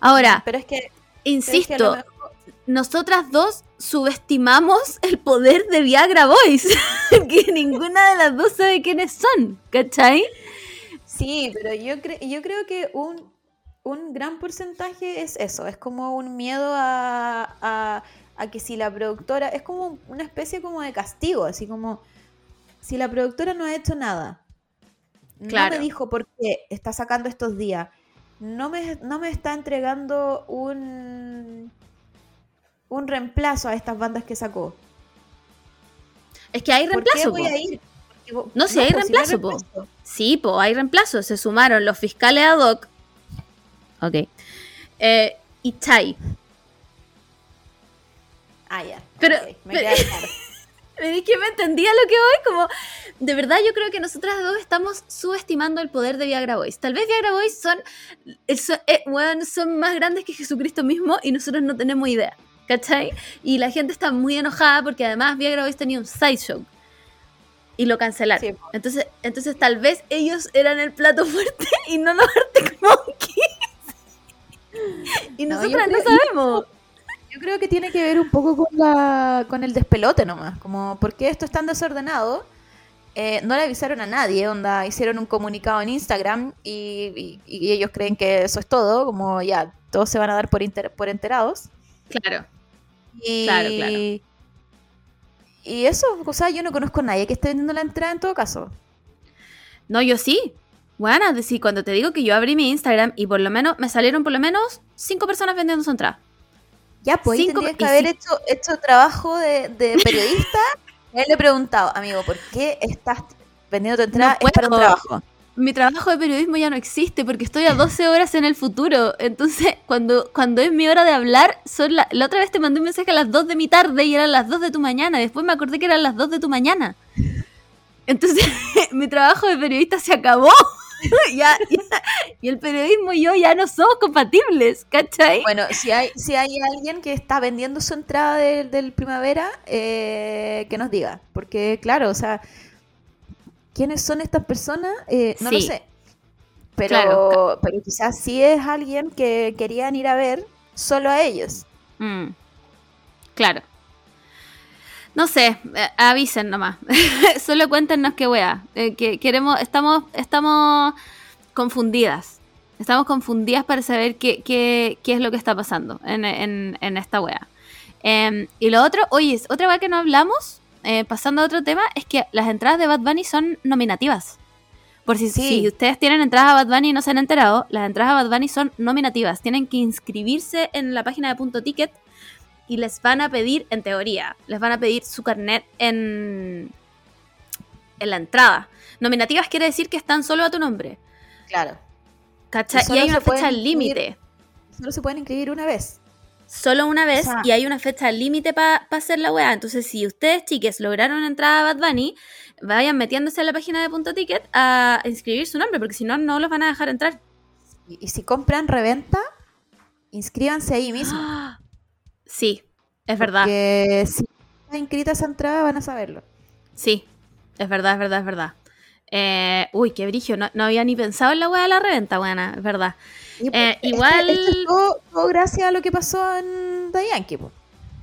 Ahora, Pero es que, pero es que a insisto, mejor- nosotras dos subestimamos el poder de Viagra Boys. que ninguna de las dos sabe quiénes son, ¿cachai? Sí, pero yo, cre- yo creo que un, un gran porcentaje es eso, es como un miedo a, a- a que si la productora, es como una especie como de castigo, así como si la productora no ha hecho nada, no me dijo por qué está sacando estos días, no me, no me está entregando un, un reemplazo a estas bandas que sacó. Es que hay ¿Por qué reemplazo, voy po. a ir? Porque vo- No, sí hay si no hay reemplazo, po. reemplazo. Sí, po, hay reemplazo. Se sumaron los fiscales ad hoc. Ok. Eh, y Chai. Ah, ya. Pero- me pero- di que me entendía lo que voy, como de verdad yo creo que nosotras dos estamos subestimando el poder de Viagra Boys. Tal vez Viagra Boys son, son, eh, weón, son más grandes que Jesucristo mismo y nosotros no tenemos idea, ¿cachai? Y la gente está muy enojada porque además Viagra Boys tenía un sideshow y lo cancelaron. Sí, entonces, entonces tal vez ellos eran el plato fuerte y no los Monkeys. Y nosotras no, sabemos. Yo creo que tiene que ver un poco con, la, con el despelote nomás, como porque esto es tan desordenado, eh, no le avisaron a nadie, onda, hicieron un comunicado en Instagram y, y- y ellos creen que eso es todo, como ya, todos se van a dar por, inter- por enterados. Claro. Y, Claro, claro. Y eso, o sea, yo no conozco a nadie que esté vendiendo la entrada en todo caso. No, yo sí. Bueno, decir, cuando te digo que yo abrí mi Instagram y por lo menos me salieron por lo menos cinco personas vendiendo su entrada. Ya, pues Cinco- tendrías que haber si- hecho, hecho trabajo de, de periodista. y le he preguntado, amigo, ¿por qué estás vendiendo tu entrada? No es para un trabajo. Mi trabajo de periodismo ya no existe porque estoy a 12 horas en el futuro. Entonces, cuando, cuando es mi hora de hablar, son la, la otra vez te mandé un mensaje a las 2 de mi tarde y eran las 2 de tu mañana. Después me acordé que eran las 2 de tu mañana. Entonces, mi trabajo de periodista se acabó. ya, ya- y el periodismo y yo ya no somos compatibles, ¿cachai? Bueno, si hay, si hay alguien que está vendiendo su entrada del, del primavera, eh, que nos diga. Porque, claro, o sea, ¿quiénes son estas personas? Eh, no lo sé. Pero, Claro, pero quizás sí es alguien que querían ir a ver solo a ellos. Mm, claro. No sé, eh, avisen nomás. Solo cuéntenos qué wea. eh, que queremos, estamos, estamos confundidas. Estamos confundidas para saber qué, qué, qué es lo que está pasando en, en- en esta wea. Em, y lo otro, oye, es otra wea que no hablamos, eh, pasando a otro tema, es que las entradas de Bad Bunny son nominativas. Por si, Sí. si ustedes tienen entradas a Bad Bunny y no se han enterado, las entradas a Bad Bunny son nominativas. Tienen que inscribirse en la página de Punto Ticket y les van a pedir, en teoría, les van a pedir su carnet en, en la entrada. Nominativas quiere decir que están solo a tu nombre. Claro. ¿cachai? Y hay una fecha límite. Solo se pueden inscribir una vez. Solo una vez sea- y hay una fecha límite para hacer la weá. Entonces, si ustedes, chiques, lograron entrar a Bad Bunny, vayan metiéndose a la página de Punto Ticket a inscribir su nombre, porque si no, no los van a dejar entrar. Y, y si compran reventa, inscríbanse ahí mismo. Sí, es verdad. Que si está inscrita esa entrada, van a saberlo. Sí, es verdad, es verdad, es verdad. Eh, uy, qué brillo. No, no había ni pensado en la weá de la reventa, buena, es verdad. Y, Eh, pues, igual- Esto, esto es todo, todo gracias a lo que pasó en The Yankee, po.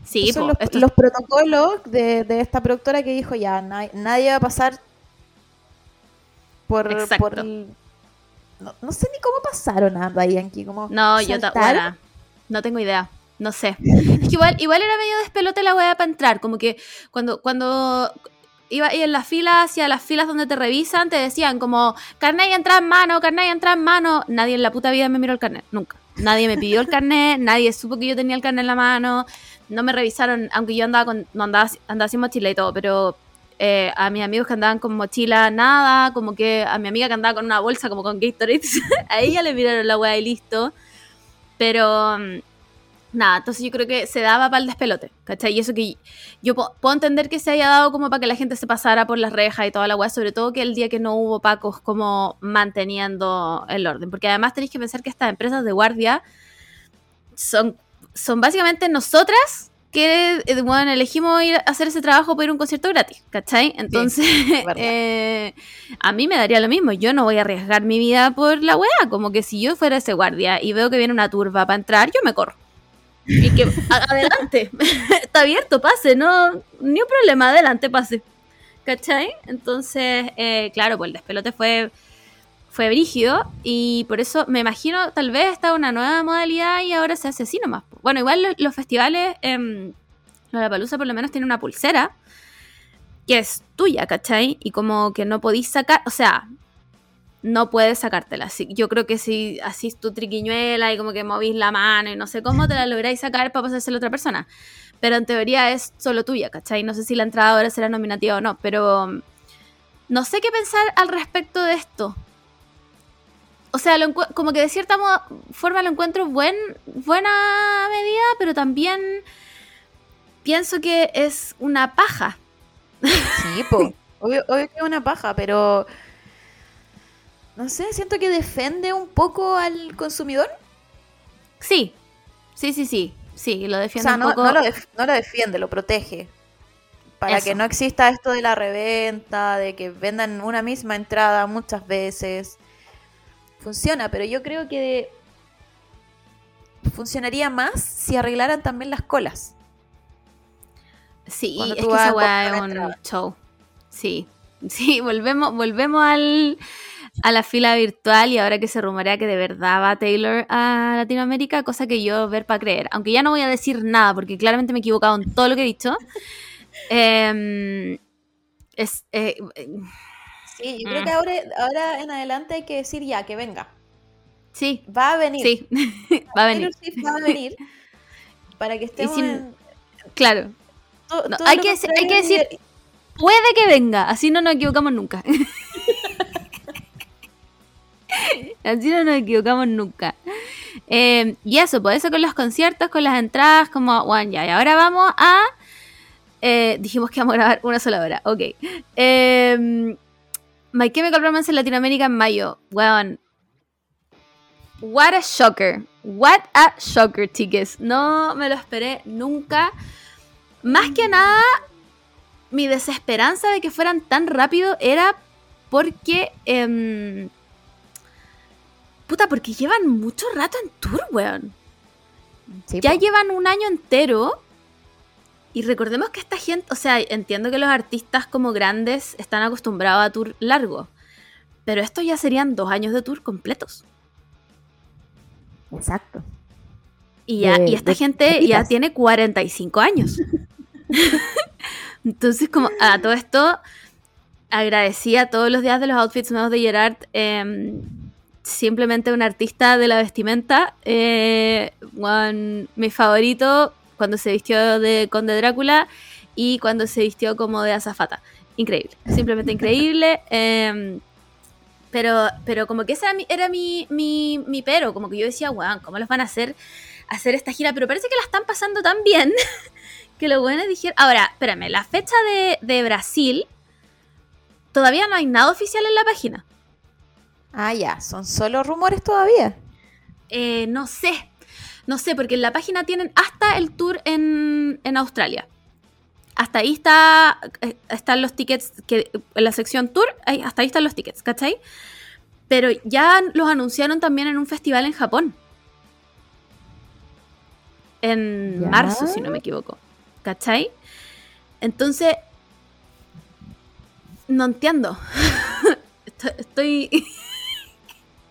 Sí, son po, los, esto- los protocolos de, de esta productora que dijo ya, na- nadie va a pasar por... Exacto. por no, no sé ni cómo pasaron a Yankee, como No, yo saltaron. weona, no tengo idea. No sé. Igual, igual era medio despelote la weá para entrar. Como que cuando, cuando iba ahí en las filas, hacia las filas donde te revisan, te decían como, carnet y entrada en mano, carnet y entrada en mano. Nadie en la puta vida me miró el carnet, nunca. Nadie me pidió el carnet, nadie supo que yo tenía el carnet en la mano. No me revisaron, aunque yo andaba con, no andaba, andaba sin mochila y todo, pero eh, a mis amigos que andaban con mochila, nada, como que a mi amiga que andaba con una bolsa como con Gatorade, a ella le miraron la weá y listo. Pero mm, nada, entonces yo creo que se daba para el despelote, ¿cachai? Y eso que yo puedo entender que se haya dado como para que la gente se pasara por las rejas y toda la weá, sobre todo que el día que no hubo pacos como manteniendo el orden, porque además tenéis que pensar que estas empresas de guardia son, son básicamente nosotras que eh, bueno, elegimos ir a hacer ese trabajo por ir a un concierto gratis, ¿cachai? Entonces, eh, a mí me daría lo mismo, yo no voy a arriesgar mi vida por la weá, como que si yo fuera ese guardia y veo que viene una turba para entrar, yo me corro. Y que adelante, está abierto, pase, no, ni un problema, adelante, pase. ¿Cachai? Entonces, eh, claro, pues el despelote fue, fue brígido y por eso me imagino tal vez está una nueva modalidad y ahora se hace así nomás. Bueno, igual los, los festivales, eh, Lollapalooza por lo menos tiene una pulsera que es tuya, ¿cachai? Y como que no podís sacar, o sea, no puedes sacártela. Sí, yo creo que si hacís tu triquiñuela y como que movís la mano y no sé cómo, te la lográis sacar para pasársela a otra persona. Pero en teoría es solo tuya, ¿cachai? No sé si la entrada ahora será nominativa o no, pero mm, no sé qué pensar al respecto de esto. O sea, lo como que de cierta forma lo encuentro buen, buena medida, pero también pienso que es una paja. Sí, po. Obvio, obvio que es una paja, pero... No sé, siento que defiende un poco al consumidor. Sí, sí, sí, sí. Sí, lo O defiendo sea, un no, poco. no lo def- no lo defiende, lo protege. Para que no exista esto de la reventa, de que vendan una misma entrada muchas veces. Funciona, pero yo creo que funcionaría más si arreglaran también las colas. Sí, Cuando es que esa weá es un entrada. show. Sí, sí, volvemos, volvemos al, a la fila virtual y ahora que se rumorea que de verdad va Taylor a Latinoamérica, cosa que yo ver para creer. Aunque ya no voy a decir nada porque claramente me he equivocado en todo lo que he dicho. Em, es, eh, Sí, yo creo Mm. que ahora, ahora en adelante hay que decir ya, que venga. sí, Va a venir. sí, va a venir. Taylor va a venir. Para que estemos sin- en... Claro, to- No, todo hay que hay que decir- puede que venga, así no nos equivocamos nunca. así no nos equivocamos nunca. Eh, y eso, pues eso con los conciertos, con las entradas, como, ya, y ahora vamos a... eh, dijimos que vamos a grabar una sola hora, ok. Eh, My Chemical Romance en Latinoamérica en mayo, weón. What a shocker. What a shocker, chiques. No me lo esperé nunca. Más que nada, mi desesperanza de que fueran tan rápido era porque. em, puta, porque llevan mucho rato en tour, weón. Sí, Ya po. llevan un año entero. Y recordemos que esta gente, o sea, entiendo que los artistas como grandes están acostumbrados a tour largo. Pero estos ya serían dos años de tour completos. Exacto. Y, ya, De- y esta de gente ya tiene 45 años. Entonces, como a todo esto, agradecía todos los días de los outfits nuevos de Gerard. em, simplemente un artista de la vestimenta. eh, one- mi favorito cuando se vistió de Conde Drácula y cuando se vistió como de azafata. Increíble, simplemente increíble. em, pero, pero como que ese era mi, era mi, mi, mi pero, como que yo decía, weón, ¿cómo los van a hacer hacer esta gira? Pero parece que la están pasando tan bien que los buenos dijeron... Ahora, espérame, la fecha de, de Brasil, todavía no hay nada oficial en la página. Ah, ya, son solo rumores todavía. Eh, no sé, no sé, porque en la página tienen hasta el tour en, en Australia. Hasta ahí está, eh, están los tickets, que en la sección tour, ahí- hasta ahí están los tickets, ¿cachai? Pero ya los anunciaron también en un festival en Japón. En Ya. marzo, si no me equivoco. ¿cachai? Entonces, no entiendo. Estoy...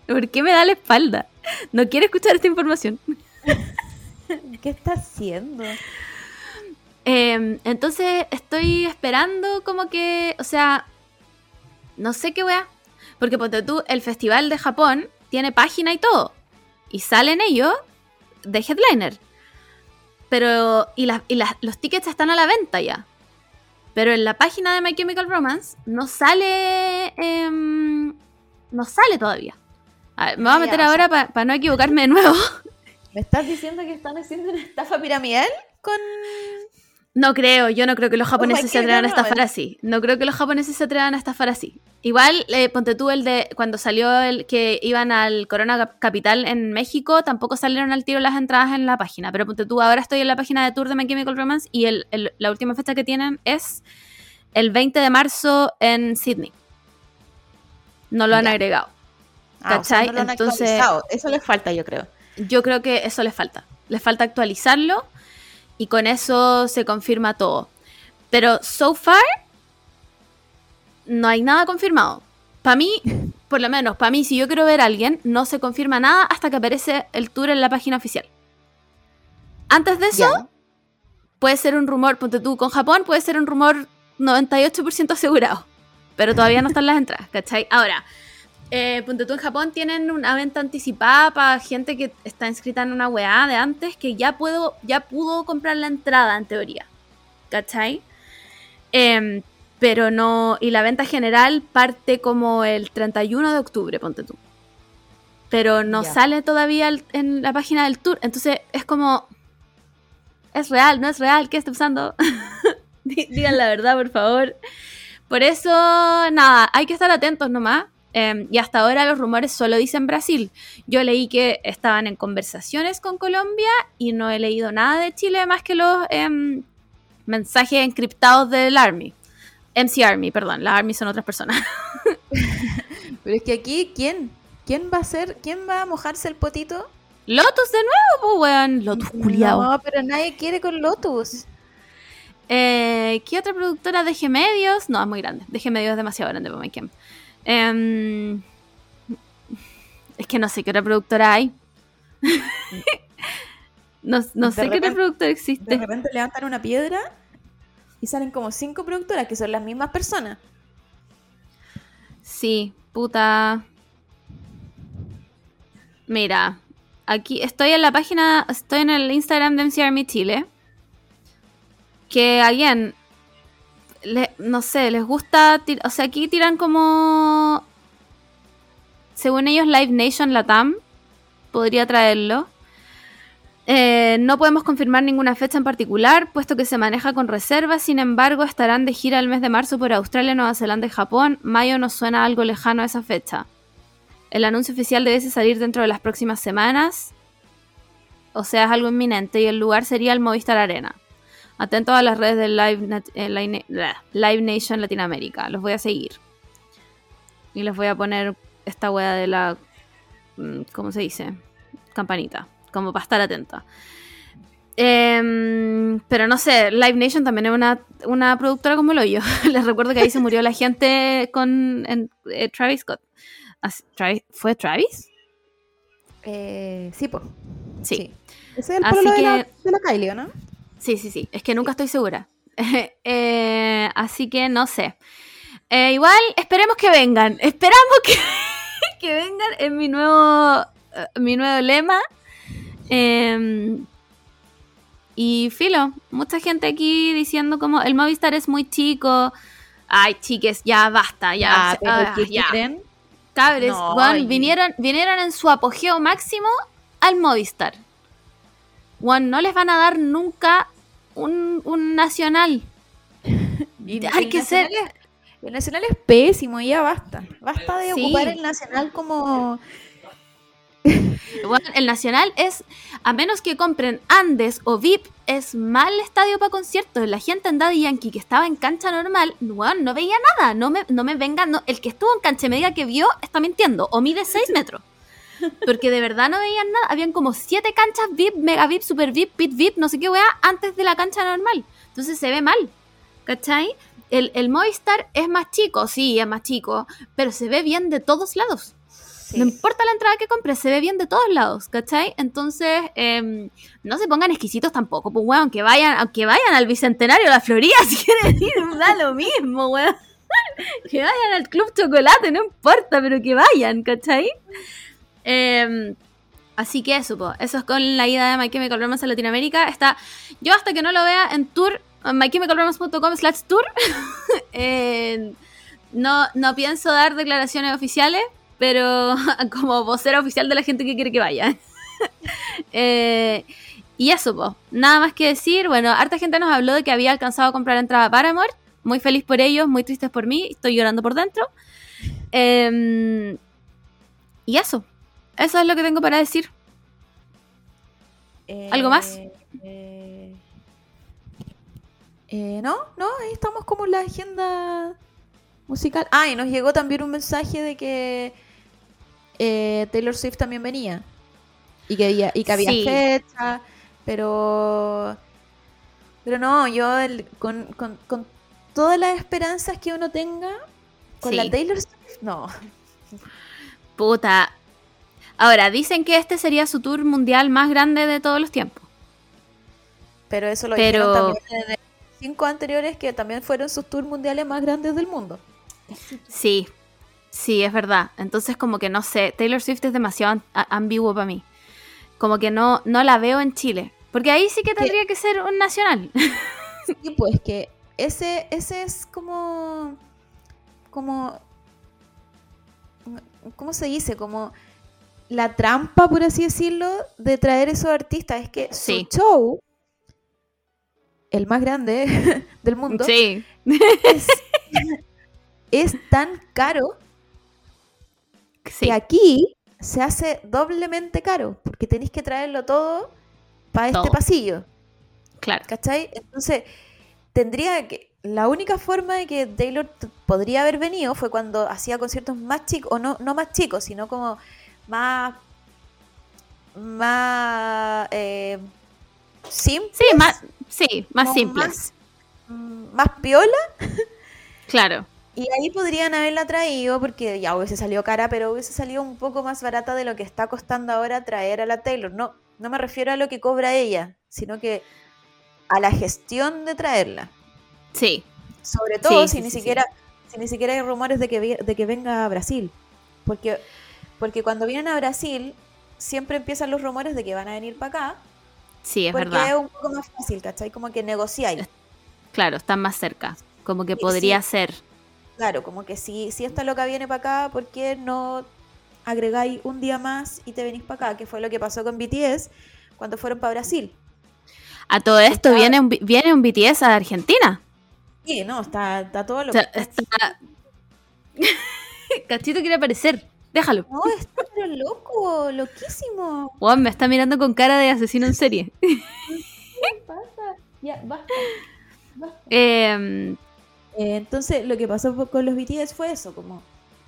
¿Por qué me da la espalda? No quiere escuchar esta información. ¿Qué está haciendo? Eh, entonces estoy esperando como que, o sea, no sé qué weá. Porque ponte tú, el festival de Japón tiene página y todo. Y salen ellos de headliner. Pero, y, las- y las- los tickets están a la venta ya. Pero en la página de My Chemical Romance no sale, em, no sale todavía. A ver, me voy a Ah, meter ahora para no equivocarme de nuevo. ¿Me estás diciendo que están haciendo una estafa piramidal con No creo, yo no creo que los japoneses my se atrevan a estafar así. No creo que los japoneses se atrevan a estafar así. Igual, eh, ponte tú el de cuando salió el que iban al Corona Cap- Capital en México, tampoco salieron al tiro las entradas en la página. Pero ponte tú, ahora estoy en la página de Tour de My Chemical Romance y el- el- la última fecha que tienen es el 20 de marzo en Sydney. No lo han Ya. agregado. Ah, o sea, ¿Cachai? no lo han Entonces-. Eso les falta, yo creo. Yo creo que eso les falta. Les falta actualizarlo y con eso se confirma todo. Pero so far no hay nada confirmado. Para mí, por lo menos, para mí, si yo quiero ver a alguien, no se confirma nada hasta que aparece el tour en la página oficial. Antes de eso, puede ser un rumor, ponte tú con Japón, puede ser un rumor 98% asegurado. Pero todavía no están las entradas, ¿cachai? Ahora, eh, ponte tú en Japón tienen una venta anticipada para gente que está inscrita en una weá de antes que ya puedo, ya pudo comprar la entrada en teoría. ¿Cachai? Em, pero no. Y la venta general parte como el 31 de octubre, ponte tú. Pero no sale todavía el- en la página del tour. Entonces es como. ¿Es real? ¿No es real? ¿Qué está usando? Digan la verdad, por favor. Por eso, nada, hay que estar atentos nomás. Eh, y hasta ahora los rumores solo dicen Brasil. Yo leí que estaban en conversaciones con Colombia y no he leído nada de Chile más que los em, mensajes encriptados del Army. MC Army, perdón, las Army son otras personas. Pero es que aquí, ¿quién? ¿Quién va a ser? ¿Quién va a mojarse el potito? Lotus de nuevo, pues weón. Lotus culiao. No, pero nadie quiere con Lotus. Eh, ¿Qué otra productora? DG Medios. No, es muy grande. DG Medios es demasiado grande para. Em, es que no sé qué otra productora hay. no no De sé qué otra productora De existe. repente levantan una piedra y salen como cinco productoras que son las mismas personas. Sí, puta. Mira, aquí estoy en la página, estoy en el Instagram de MC Army Chile. Que alguien, no sé, les gusta, o sea, aquí tiran como, según ellos, Live Nation Latam, podría traerlo. Eh, no podemos confirmar ninguna fecha en particular, puesto que se maneja con reservas. Sin embargo, estarán de gira el mes de marzo por Australia, Nueva Zelanda y Japón. Mayo nos suena algo lejano a esa fecha. El anuncio oficial debe salir dentro de las próximas semanas. O sea, es algo inminente y el lugar sería el Movistar Arena. Atentos a las redes de Live, eh, Live, Na- Live Nation Latinoamérica. Los voy a seguir. Y les voy a poner esta wea de la... mm, ¿Cómo se dice? Campanita. Como para estar atenta. Em, pero no sé, Live Nation también es una, una productora como lo yo. Les recuerdo que ahí se murió la gente con en- eh, Travis Scott. Travis- ¿Fue Travis? Eh, sí, pues. Sí. Ese es el Así de, que- la, de la Kylie, ¿o ¿no? Sí, sí, sí. Es que nunca estoy segura. Eh, así que no sé. Eh, igual esperemos que vengan. Esperamos que, que vengan en mi nuevo, eh, mi nuevo lema. Eh, y filo, mucha gente aquí diciendo como el Movistar es muy chico. Ay, chiques, ya basta, ya. Ah, pero ah, ¿qué ya. creen? Cabres, No, vinieron, vinieron en su apogeo máximo al Movistar. Weón, no les van a dar nunca un, un nacional. Y Hay que ser. Nacional es- el Nacional es pésimo, ya basta. Basta de Sí. ocupar el Nacional como... El nacional es, a menos que compren Andes o VIP, es mal estadio para conciertos. La gente en Daddy Yankee que estaba en cancha normal, weón, no veía nada. No me, no me vengan, no- el que estuvo en cancha y me diga que vio, está mintiendo. O mide 6 metros. Porque de verdad no veían nada. Habían como 7 canchas VIP, Mega VIP, Super VIP, Pit VIP, no sé qué weá, antes de la cancha normal. Entonces se ve mal, ¿cachai? El, el Movistar es más chico, sí, es más chico, pero se ve bien de todos lados. Sí. No importa la entrada que compres, se ve bien de todos lados, ¿cachai? Entonces, em, no se pongan exquisitos tampoco, pues, weón, que vayan, aunque vayan al Bicentenario de la Florida, si quieren ir, da lo mismo, weón. Que vayan al Club Chocolate, no importa, pero que vayan, ¿cachai? Em, así que eso, po, eso es con la ida de My Chemical Romance a Latinoamérica. Está, yo hasta que no lo vea en tour, mychemicalromance.com slash tour, no, no pienso dar declaraciones oficiales, pero como vocera oficial de la gente que quiere que vaya. Eh, y eso, po. nada más que decir. Bueno, harta gente nos habló de que había alcanzado a comprar entrada para Paramore. Muy feliz por ellos, muy tristes por mí. Estoy llorando por dentro. Eh, y eso. Eso es lo que tengo para decir. ¿Algo más? Eh, eh, no, no, ahí estamos como en la agenda musical. Ah, y nos llegó también un mensaje de que eh, Taylor Swift también venía. Y que había, y que había Sí. fecha, pero... Pero no, yo el- con, con- con todas las esperanzas que uno tenga, con Sí. la Taylor Swift, no. Puta. Ahora, dicen que este sería su tour mundial más grande de todos los tiempos. Pero eso lo Pero- dijeron también de cinco anteriores que también fueron sus tours mundiales más grandes del mundo. Sí, sí, es verdad. Entonces, como que no sé, Taylor Swift es demasiado ambiguo para mí. Como que no, no la veo en Chile. Porque ahí sí que tendría que ser un nacional. Y pues que ese, ese es como. como. ¿Cómo se dice? Como la trampa, por así decirlo, de traer esos artistas. Es que Sí. su show, el más grande del mundo, Sí, es, es tan caro sí, que aquí se hace doblemente caro. Porque tenéis que traerlo todo para este pasillo. claro. ¿Cachai? Entonces, tendría que. La única forma de que Taylor podría haber venido fue cuando hacía conciertos más chicos, o no, no más chicos, sino como más. más. Eh, simples, Sí, más, sí, más simples. mm, más piola. Claro. Y ahí podrían haberla traído, porque ya hubiese salido cara, pero hubiese salido un poco más barata de lo que está costando ahora traer a la Taylor. No, no me refiero a lo que cobra ella, sino que a la gestión de traerla. Sí, Sobre todo Sí, si sí, ni sí, siquiera si ni siquiera hay rumores de que de que venga a Brasil. Porque porque cuando vienen a Brasil siempre empiezan los rumores de que van a venir para acá, sí, es porque verdad. es un poco más fácil, ¿cachai? Como que negociáis. Claro, están más cerca. Como que Sí, podría sí. ser. Claro, como que si, si esta loca viene para acá, ¿por qué no agregáis un día más y te venís para acá? Que fue lo que pasó con BTS cuando fueron para Brasil. A todo esto Está- viene un, viene un BTS a Argentina. Sí, no, está, está todo O lo sea, está... Cachito quiere aparecer. Déjalo. No, está pero loco, loquísimo. Juan me está mirando con cara de asesino en serie. ¿Qué pasa? Ya, basta. basta. Em, Eh, entonces, lo que pasó con los BTS fue eso, como,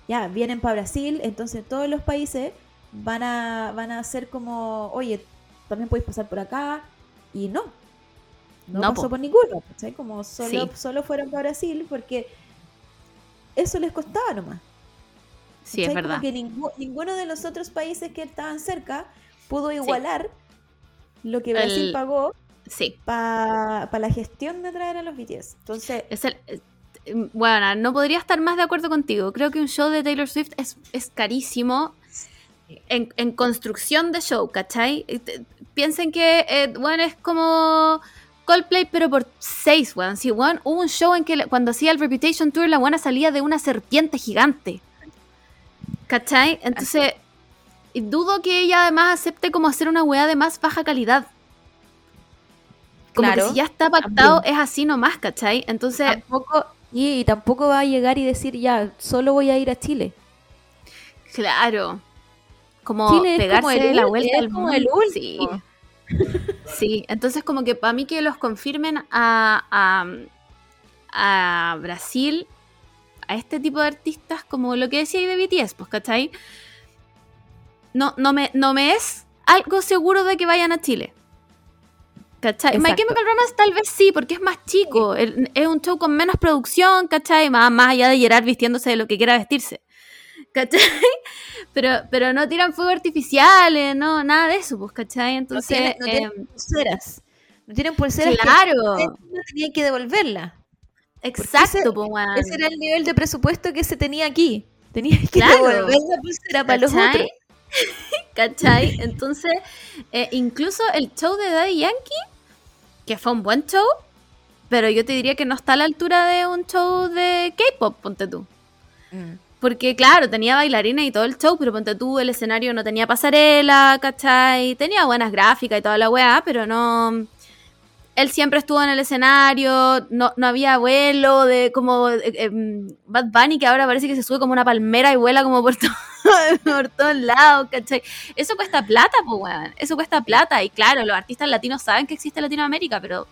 ya, vienen para Brasil, entonces todos los países van a, van a ser como, oye, también podéis pasar por acá, y no. No, No, pasó po. por ninguno, ¿cachai? Como solo, Sí. solo fueron para Brasil porque eso les costaba nomás. Sí, es verdad. que ningú- ninguno de los otros países que estaban cerca pudo igualar lo que Brasil El- pagó Sí. para la gestión de traer a los BTS. Entonces, Es el, eh, bueno, no podría estar más de acuerdo contigo. Creo que un show de Taylor Swift es, es carísimo en, en construcción de show, ¿cachai? Piensen que, eh, bueno, es como Coldplay, pero por seis, weón. Sí, weón, hubo un show en que cuando hacía el Reputation Tour, la buena salía de una serpiente gigante. ¿Cachai? Entonces, dudo que ella además acepte como hacer una weá de más baja calidad. Como Claro, que si ya está pactado, es así nomás, ¿cachai? Entonces, tampoco, y, y tampoco va a llegar y decir, ya, solo voy a ir a Chile. Claro. Como Chile pegarse como el la vuelta al mundo. el sí. Sí, entonces como que para mí que los confirmen a, a, a Brasil, a este tipo de artistas, como lo que decía ahí de BTS, pues, ¿cachai? No, no, me, no me es algo seguro de que vayan a Chile. ¿Cachai? My Exacto. Chemical Romance tal vez sí, porque es más chico. es un show con menos producción, ¿cachai? Más, más allá de Gerard vistiéndose de lo que quiera vestirse. ¿Cachai? Pero, pero no tiran fuegos artificiales, no, nada de eso, pues, ¿cachai? No Entonces, tienen, no tienen em, pulseras. No tienen pulseras. que claro, no tenían que devolverla. Exacto, ese- pues, weón. Ese era el nivel de presupuesto que se tenía aquí. Tenías que Claro. devolver la pulsera para los ¿Cachai? otros. ¿Cachai? Entonces, eh, incluso el show de Daddy Yankee, que fue un buen show, pero yo te diría que no está a la altura de un show de K-pop, ponte tú. Mm. Porque, claro, tenía bailarina y todo el show, pero ponte tú, el escenario no tenía pasarela, ¿cachai? Tenía buenas gráficas y toda la weá, pero no. Él siempre estuvo en el escenario, no, no había vuelo de como eh, em, Bad Bunny, que ahora parece que se sube como una palmera y vuela como por, todo- por todos lados, ¿cachai? Eso cuesta plata, pues, weón. Eso cuesta plata. Y claro, los artistas latinos saben que existe Latinoamérica, pero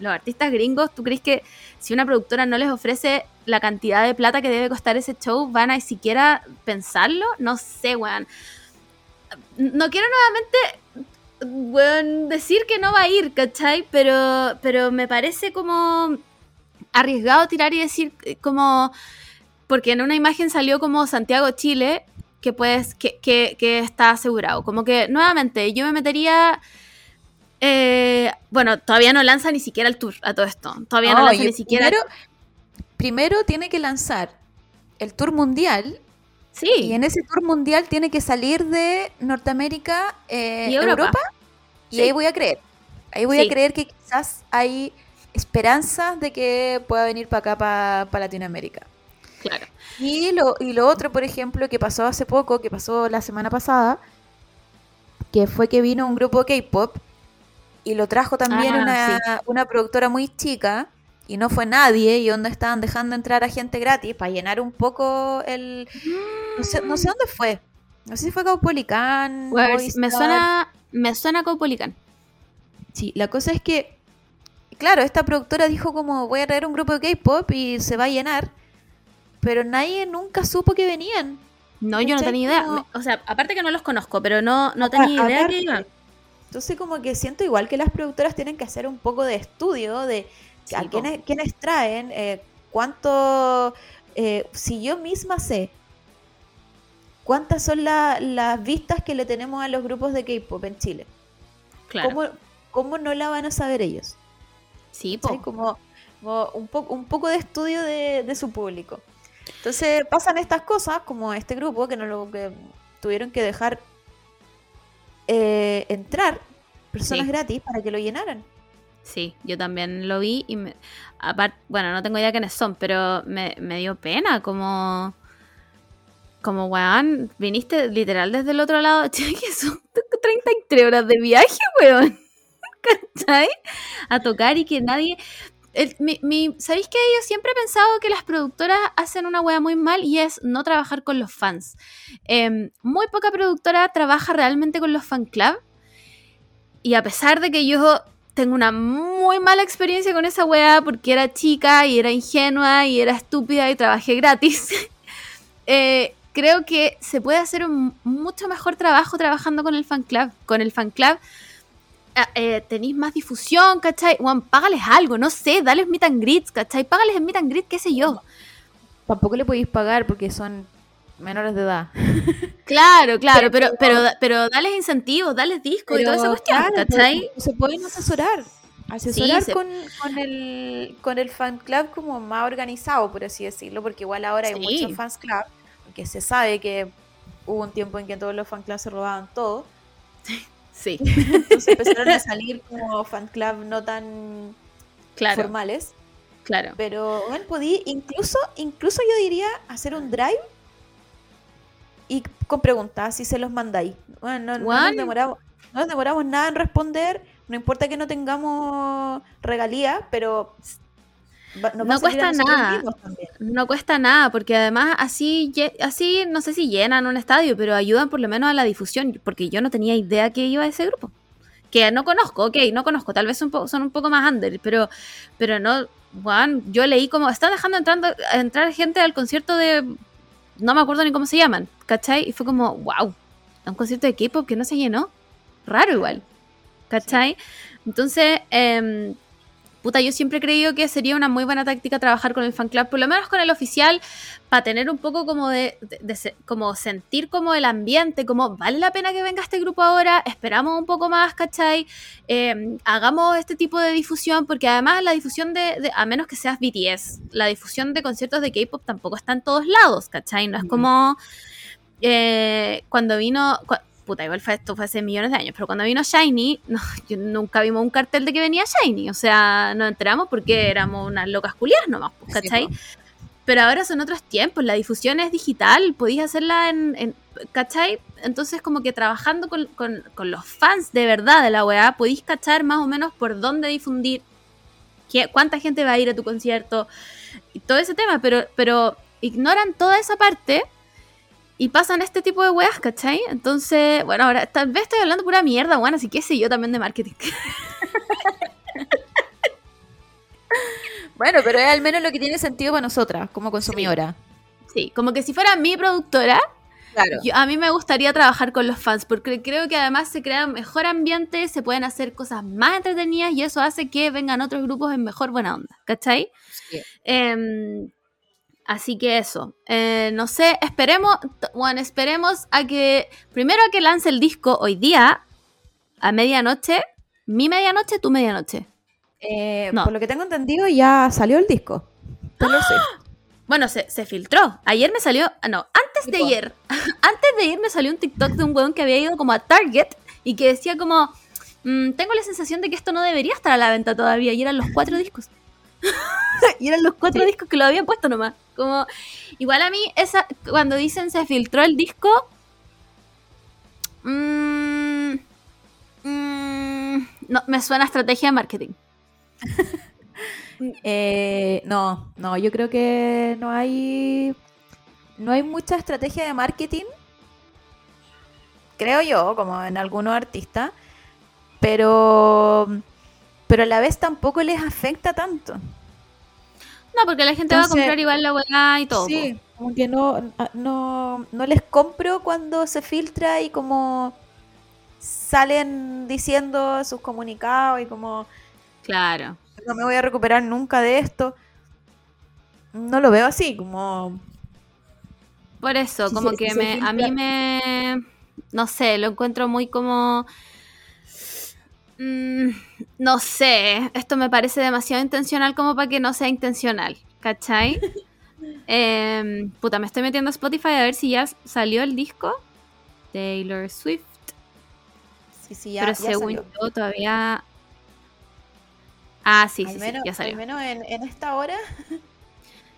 los artistas gringos, ¿tú crees que si una productora no les ofrece la cantidad de plata que debe costar ese show, van a siquiera pensarlo? No sé, weón. No quiero nuevamente, weón, decir que no va a ir, ¿cachai? Pero, pero me parece como arriesgado tirar y decir eh, como... Porque en una imagen salió como Santiago, Chile, que pues, que, que, que está asegurado. Como que, nuevamente, yo me metería... eh, bueno, todavía no lanza ni siquiera el tour a todo esto. Todavía no, No, lanza ni siquiera... Primero, primero tiene que lanzar el tour mundial sí, y en ese tour mundial tiene que salir de Norteamérica, eh, Y Europa. Europa. y Sí. ahí voy a creer. Ahí voy Sí. a creer que quizás hay esperanzas de que pueda venir para acá, para Latinoamérica. claro. Y lo, y lo otro, por ejemplo, que pasó hace poco, que pasó la semana pasada, que fue que vino un grupo K-pop y lo trajo también Ah, una, una productora muy chica y no fue nadie y donde estaban dejando entrar a gente gratis para llenar un poco el... No sé, no sé dónde fue. No sé si fue Caupolicán. Me suena, me suena Caupolicán. Sí, la cosa es que, claro, esta productora dijo como voy a traer un grupo de K-pop y se va a llenar, pero nadie nunca supo que venían. No, yo no tenía idea. Como- O sea, aparte que no los conozco, pero no, no tenía idea que iban. Entonces como que siento igual que las productoras tienen que hacer un poco de estudio de Sí, a po. quiénes, quiénes traen, eh, cuánto, eh, si yo misma sé cuántas son la- las vistas que le tenemos a los grupos de K-pop en Chile, Claro. ¿cómo, cómo no la van a saber ellos? Sí, po. Como, como un, poco un poco de estudio de, de su público. Entonces pasan estas cosas, como este grupo, que no lo que tuvieron que dejar eh, entrar personas Sí. gratis para que lo llenaran. Sí, yo también lo vi y me, aparte, bueno, no tengo idea quiénes son, pero me, me dio pena como como weón, viniste literal desde el otro lado, che, que son 33 horas de viaje, weón. ¿Cachai? A tocar y que nadie mi, ¿Sabéis que yo siempre he pensado que las productoras hacen una wea muy mal y es no trabajar con los fans? Em, muy poca productora trabaja realmente con los fan club. Y a pesar de que yo tengo una muy mala experiencia con esa wea porque era chica y era ingenua y era estúpida y trabajé gratis, eh, creo que se puede hacer un mucho mejor trabajo trabajando con el fan club. Con el fan club ah, eh, tenéis más difusión, ¿cachai? Juan, págales algo, no sé, dales meet and greets, ¿cachai? Págales en meet and greet, qué sé yo. Tampoco le podéis pagar porque son menores de edad. Claro, claro, pero, pero, pero dales incentivos, dales discos y toda esa cuestión, claro, ¿cachai? pero se pueden asesorar. Asesorar se- con, con el, con el fan club como más organizado, por así decirlo, porque igual ahora hay muchos fans club, porque se sabe que hubo un tiempo en que todos los fan clubs se robaban todo, Sí, entonces empezaron a salir como fan club no tan claro, formales, claro. pero bueno, podí incluso, incluso yo diría hacer un drive y con preguntas si se los mandáis. Bueno, no, nos demoramos, no nos demoramos nada en responder, no importa que no tengamos regalías, pero va- No cuesta nada. No cuesta nada, porque además así, así no sé si llenan un estadio, pero ayudan por lo menos a la difusión, porque yo no tenía idea que iba a ese grupo. Que no conozco, ok, no conozco, tal vez son, son un poco más under, pero, pero no, Juan, yo leí como, están dejando entrando, entrar gente al concierto de, no me acuerdo ni cómo se llaman, ¿cachai? Y fue como, wow, a un concierto de K-pop que no se llenó, raro igual. ¿cachai? Entonces, em, puta, yo siempre he creído que sería una muy buena táctica trabajar con el fan club, por lo menos con el oficial, para tener un poco como de, de- de se- como sentir como el ambiente, como vale la pena que venga este grupo ahora, esperamos un poco más, ¿cachai? Eh, hagamos este tipo de difusión, porque además la difusión de, de- a menos que seas BTS, la difusión de conciertos de K-pop tampoco está en todos lados, ¿cachai? No es como eh, cuando vino... Puta, igual fue esto fue hace millones de años, pero cuando vino Shiny, no, yo nunca vimos un cartel de que venía Shiny, o sea, nos enteramos porque éramos unas locas culias nomás, pues, Sí, ¿cachai? Pero ahora son otros tiempos, la difusión es digital, podéis hacerla en, en- ¿cachai? Entonces como que trabajando con, con- con los fans de verdad de la weá, podéis cachar más o menos por dónde difundir, qué- cuánta gente va a ir a tu concierto, y todo ese tema, pero, pero ignoran toda esa parte y pasan este tipo de weas, ¿cachai? Entonces, bueno, ahora tal vez estoy hablando pura mierda, bueno, así que sé yo también de marketing. Bueno, pero es al menos lo que tiene sentido para nosotras, como consumidora. Sí, como que si fuera mi productora, Claro. Yo- a mí me gustaría trabajar con los fans porque creo que además se crea un mejor ambiente, se pueden hacer cosas más entretenidas y eso hace que vengan otros grupos en mejor buena onda, ¿cachai? Sí. Em, así que eso, Eh, no sé, esperemos, bueno, esperemos a que, primero a que lance el disco hoy día, a medianoche, mi medianoche, tu medianoche. Eh, No. Por lo que tengo entendido, ya salió el disco. Taylor Swift. Bueno, se, se filtró. Ayer me salió. ah, No, antes de ayer. Antes de ayer me salió un TikTok de un weón que había ido como a Target y que decía como. "Mm, tengo la sensación de que esto no debería estar a la venta todavía. Y eran los cuatro discos. y eran los cuatro discos que lo habían puesto nomás. Como. Igual a mí, esa, cuando dicen se filtró el disco. mm, mm, no, me suena a estrategia de marketing. Eh, no, no, yo creo que no hay. No hay mucha estrategia de marketing. Creo yo, como en algunos artistas. Pero. Pero a la vez tampoco les afecta tanto. No, porque la gente va a comprar igual la weá y todo. po. Sí, como que no, no, no les compro cuando se filtra y como salen diciendo sus comunicados y como Claro. no me voy a recuperar nunca de esto. No lo veo así, como Por eso, como que me, a mí me... No sé, lo encuentro muy como... Mm, no sé, esto me parece demasiado intencional como para que no sea intencional, ¿cachai? Em, puta, me estoy metiendo a Spotify a ver si ya salió el disco. Taylor Swift. sí, sí, ya, pero ya según salió. yo todavía... Ah, sí, al sí, ya salió. al menos en, en esta hora.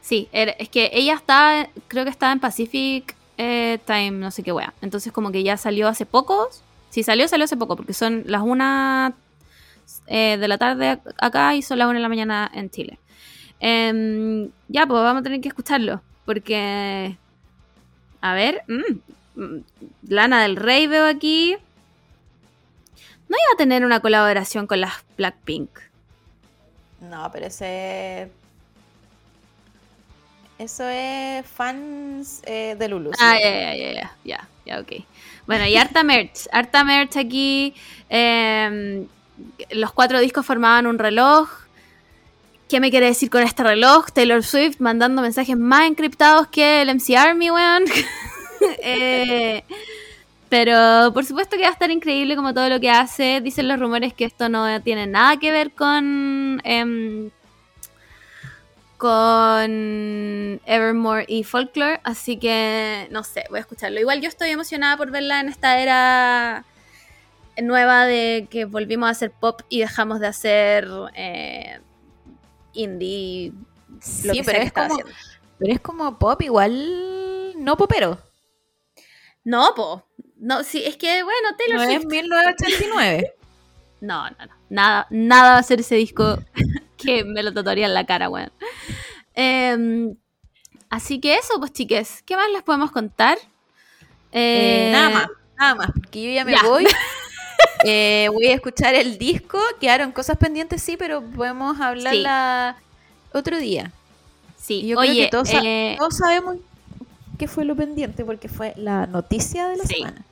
Sí, es que ella está, creo que estaba en Pacific eh, Time, no sé qué wea. Entonces como que ya salió hace poco. Si salió, salió hace poco, porque son las una eh, de la tarde ac- acá y son las una de la mañana en Chile. Em, ya, pues vamos a tener que escucharlo, porque... A ver, mm, mm, Lana del Rey veo aquí. No iba a tener una colaboración con las Blackpink. No, pero ese. Eso es fans eh, de Lulu. sí. Ah, ya, ya, ya, ya, ya, ok. Bueno, y harta merch, harta merch aquí. em, los cuatro discos formaban un reloj. ¿Qué me quiere decir con este reloj? Taylor Swift mandando mensajes más encriptados que el MC Army, weón. Eh, pero por supuesto que va a estar increíble como todo lo que hace. Dicen los rumores que esto no tiene nada que ver con... em, con Evermore y Folklore, así que no sé, voy a escucharlo. Igual yo estoy emocionada por verla en esta era nueva de que volvimos a hacer pop y dejamos de hacer eh, indie. lo Sí, sea pero que es como, haciendo. pero es como pop igual no popero. No, po. No, sí, es que bueno, Taylor No Swift. es 1989. No, no, no. Nada, nada va a ser ese disco que me lo tatuaría en la cara, weón. Em, así que eso, pues chiques, ¿qué más les podemos contar? Eh, Eh, nada más, nada más, porque yo ya me ya. voy. Eh, voy a escuchar el disco. Quedaron cosas pendientes, sí, pero podemos hablarla otro día. Sí, yo oye, creo que todos, eh, todos sabemos qué fue lo pendiente, porque fue la noticia de la Sí. semana.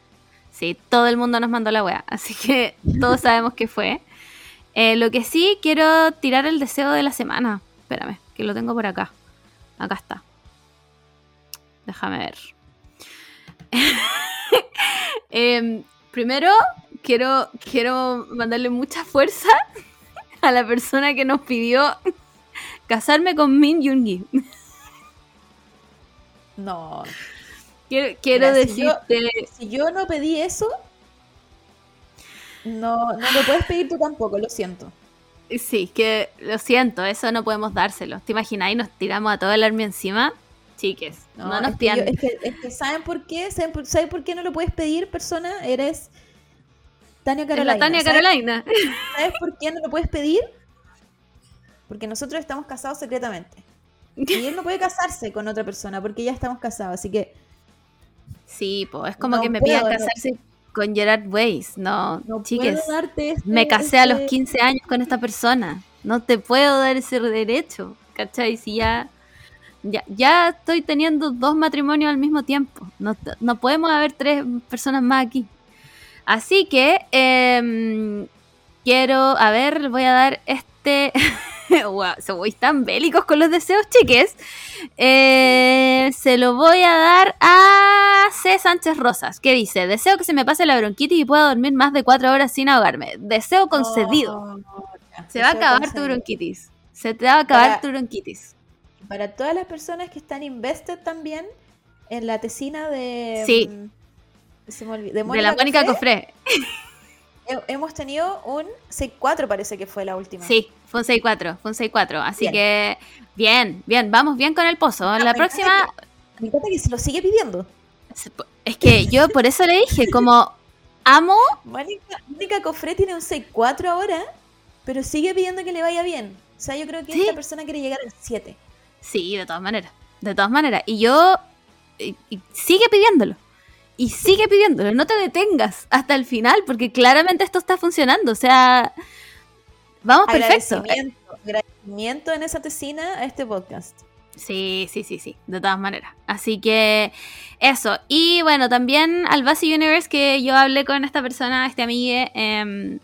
Sí, todo el mundo nos mandó la wea, así que todos sabemos que fue. Eh, lo que sí, quiero tirar el deseo de la semana. Espérame, que lo tengo por acá. Acá está. Déjame ver. Em, primero, quiero, quiero mandarle mucha fuerza a la persona que nos pidió casarme con Min Yoongi. No. Quiero, quiero decirte. Si yo, no pedí eso, no, no lo puedes pedir tú tampoco, lo siento. Sí, que lo siento, eso no podemos dárselo. ¿Te imaginas? Y nos tiramos a todo el army encima. Chiques, no, nos. Es, que, ¿saben por qué? ¿Saben por, qué no lo puedes pedir, persona? Eres Tania Carolina. La Tania Carolina. ¿Sabes por qué no lo puedes pedir? Porque nosotros estamos casados secretamente. Y él no puede casarse con otra persona porque ya estamos casados, así que... Sí, pues es como que me pidan casarse con Gerard Weiss. No, no chiques, este, me casé a los 15 este años con esta persona. No te puedo dar ese derecho, ¿cachai? Si ya ya, estoy teniendo dos matrimonios al mismo tiempo. No, podemos haber tres personas más aquí. Así que em, quiero, a ver, voy a dar este... wow, se voy tan bélicos con los deseos, chiques. Eh, se lo voy a dar a C. Sánchez Rosas, que dice, deseo que se me pase la bronquitis y pueda dormir más de cuatro horas sin ahogarme. Deseo concedido. Oh, se va a acabar tu bronquitis. Se te va a acabar tu bronquitis para todas las personas que están invested también en la tesina de. Sí. Mm, de, la Mónica Cofré. Hemos tenido un 6-4, parece que fue la última. Sí, fue un 6-4, fue un 6-4. Así que, bien, bien, vamos bien con el pozo. la próxima. me encanta que se lo sigue pidiendo. Es que yo por eso le dije, como amo. Mónica, Mónica Cofré tiene un 6-4 ahora, pero sigue pidiendo que le vaya bien. O sea, yo creo que esta persona quiere llegar al 7. Sí, de todas maneras. De todas maneras. Y yo. sigue pidiéndolo. Y sigue pidiéndolo. No te detengas hasta el final, porque claramente esto está funcionando. O sea. Vamos perfecto. Agradecimiento en esa tesina a este podcast. Sí, sí, sí, sí, de todas maneras. Así que eso. Y bueno, también al Basi Universe que yo hablé con esta persona, este amigue, eh,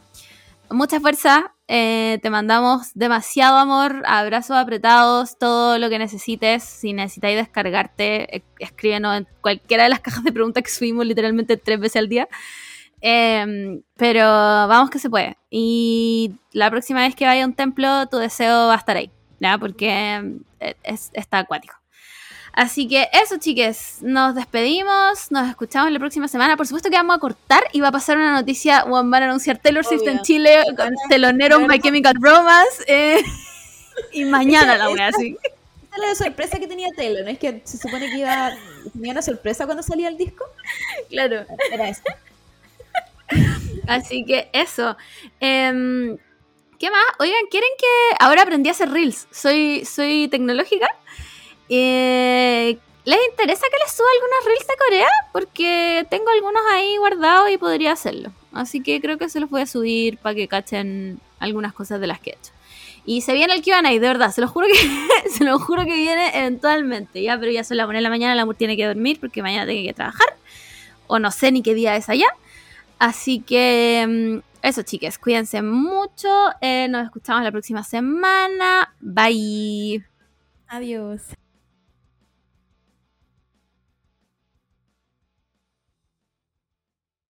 mucha fuerza. Eh, te mandamos demasiado amor, abrazos apretados, todo lo que necesites. Si necesitáis descargarte, eh, escríbenos en cualquiera de las cajas de preguntas que subimos literalmente tres veces al día. Em, pero vamos que se puede. Y la próxima vez que vaya a un templo, tu deseo va a estar ahí, ¿ya? Porque eh, está acuático. Así que eso, chiques, nos despedimos, nos escuchamos la próxima semana. Por supuesto que vamos a cortar y va a pasar una noticia, van a anunciar Taylor Swift en Chile con telonero My Chemical Romance. Eh, y mañana la voy a decir. Es la sorpresa que tenía Taylor, ¿no? Es que se supone que iba tenía una sorpresa cuando salía el disco. Claro. Era eso. Así que eso. Em, ¿Qué más? Oigan, ¿quieren que ahora aprendí a hacer reels? Soy, soy tecnológica. Eh, ¿Les interesa que les suba algunos reels de Corea? Porque tengo algunos ahí guardados y podría hacerlo. Así que creo que se los voy a subir para que cachen algunas cosas de las que he hecho. Y se viene el QA, de verdad, se lo juro que se lo juro que viene eventualmente, ya, pero ya se la pone en la mañana, la tiene que dormir porque mañana tiene que trabajar. O no sé ni qué día es allá. Así que mm, eso, chicas, cuídense mucho. Eh, nos escuchamos la próxima semana. Bye. Adiós.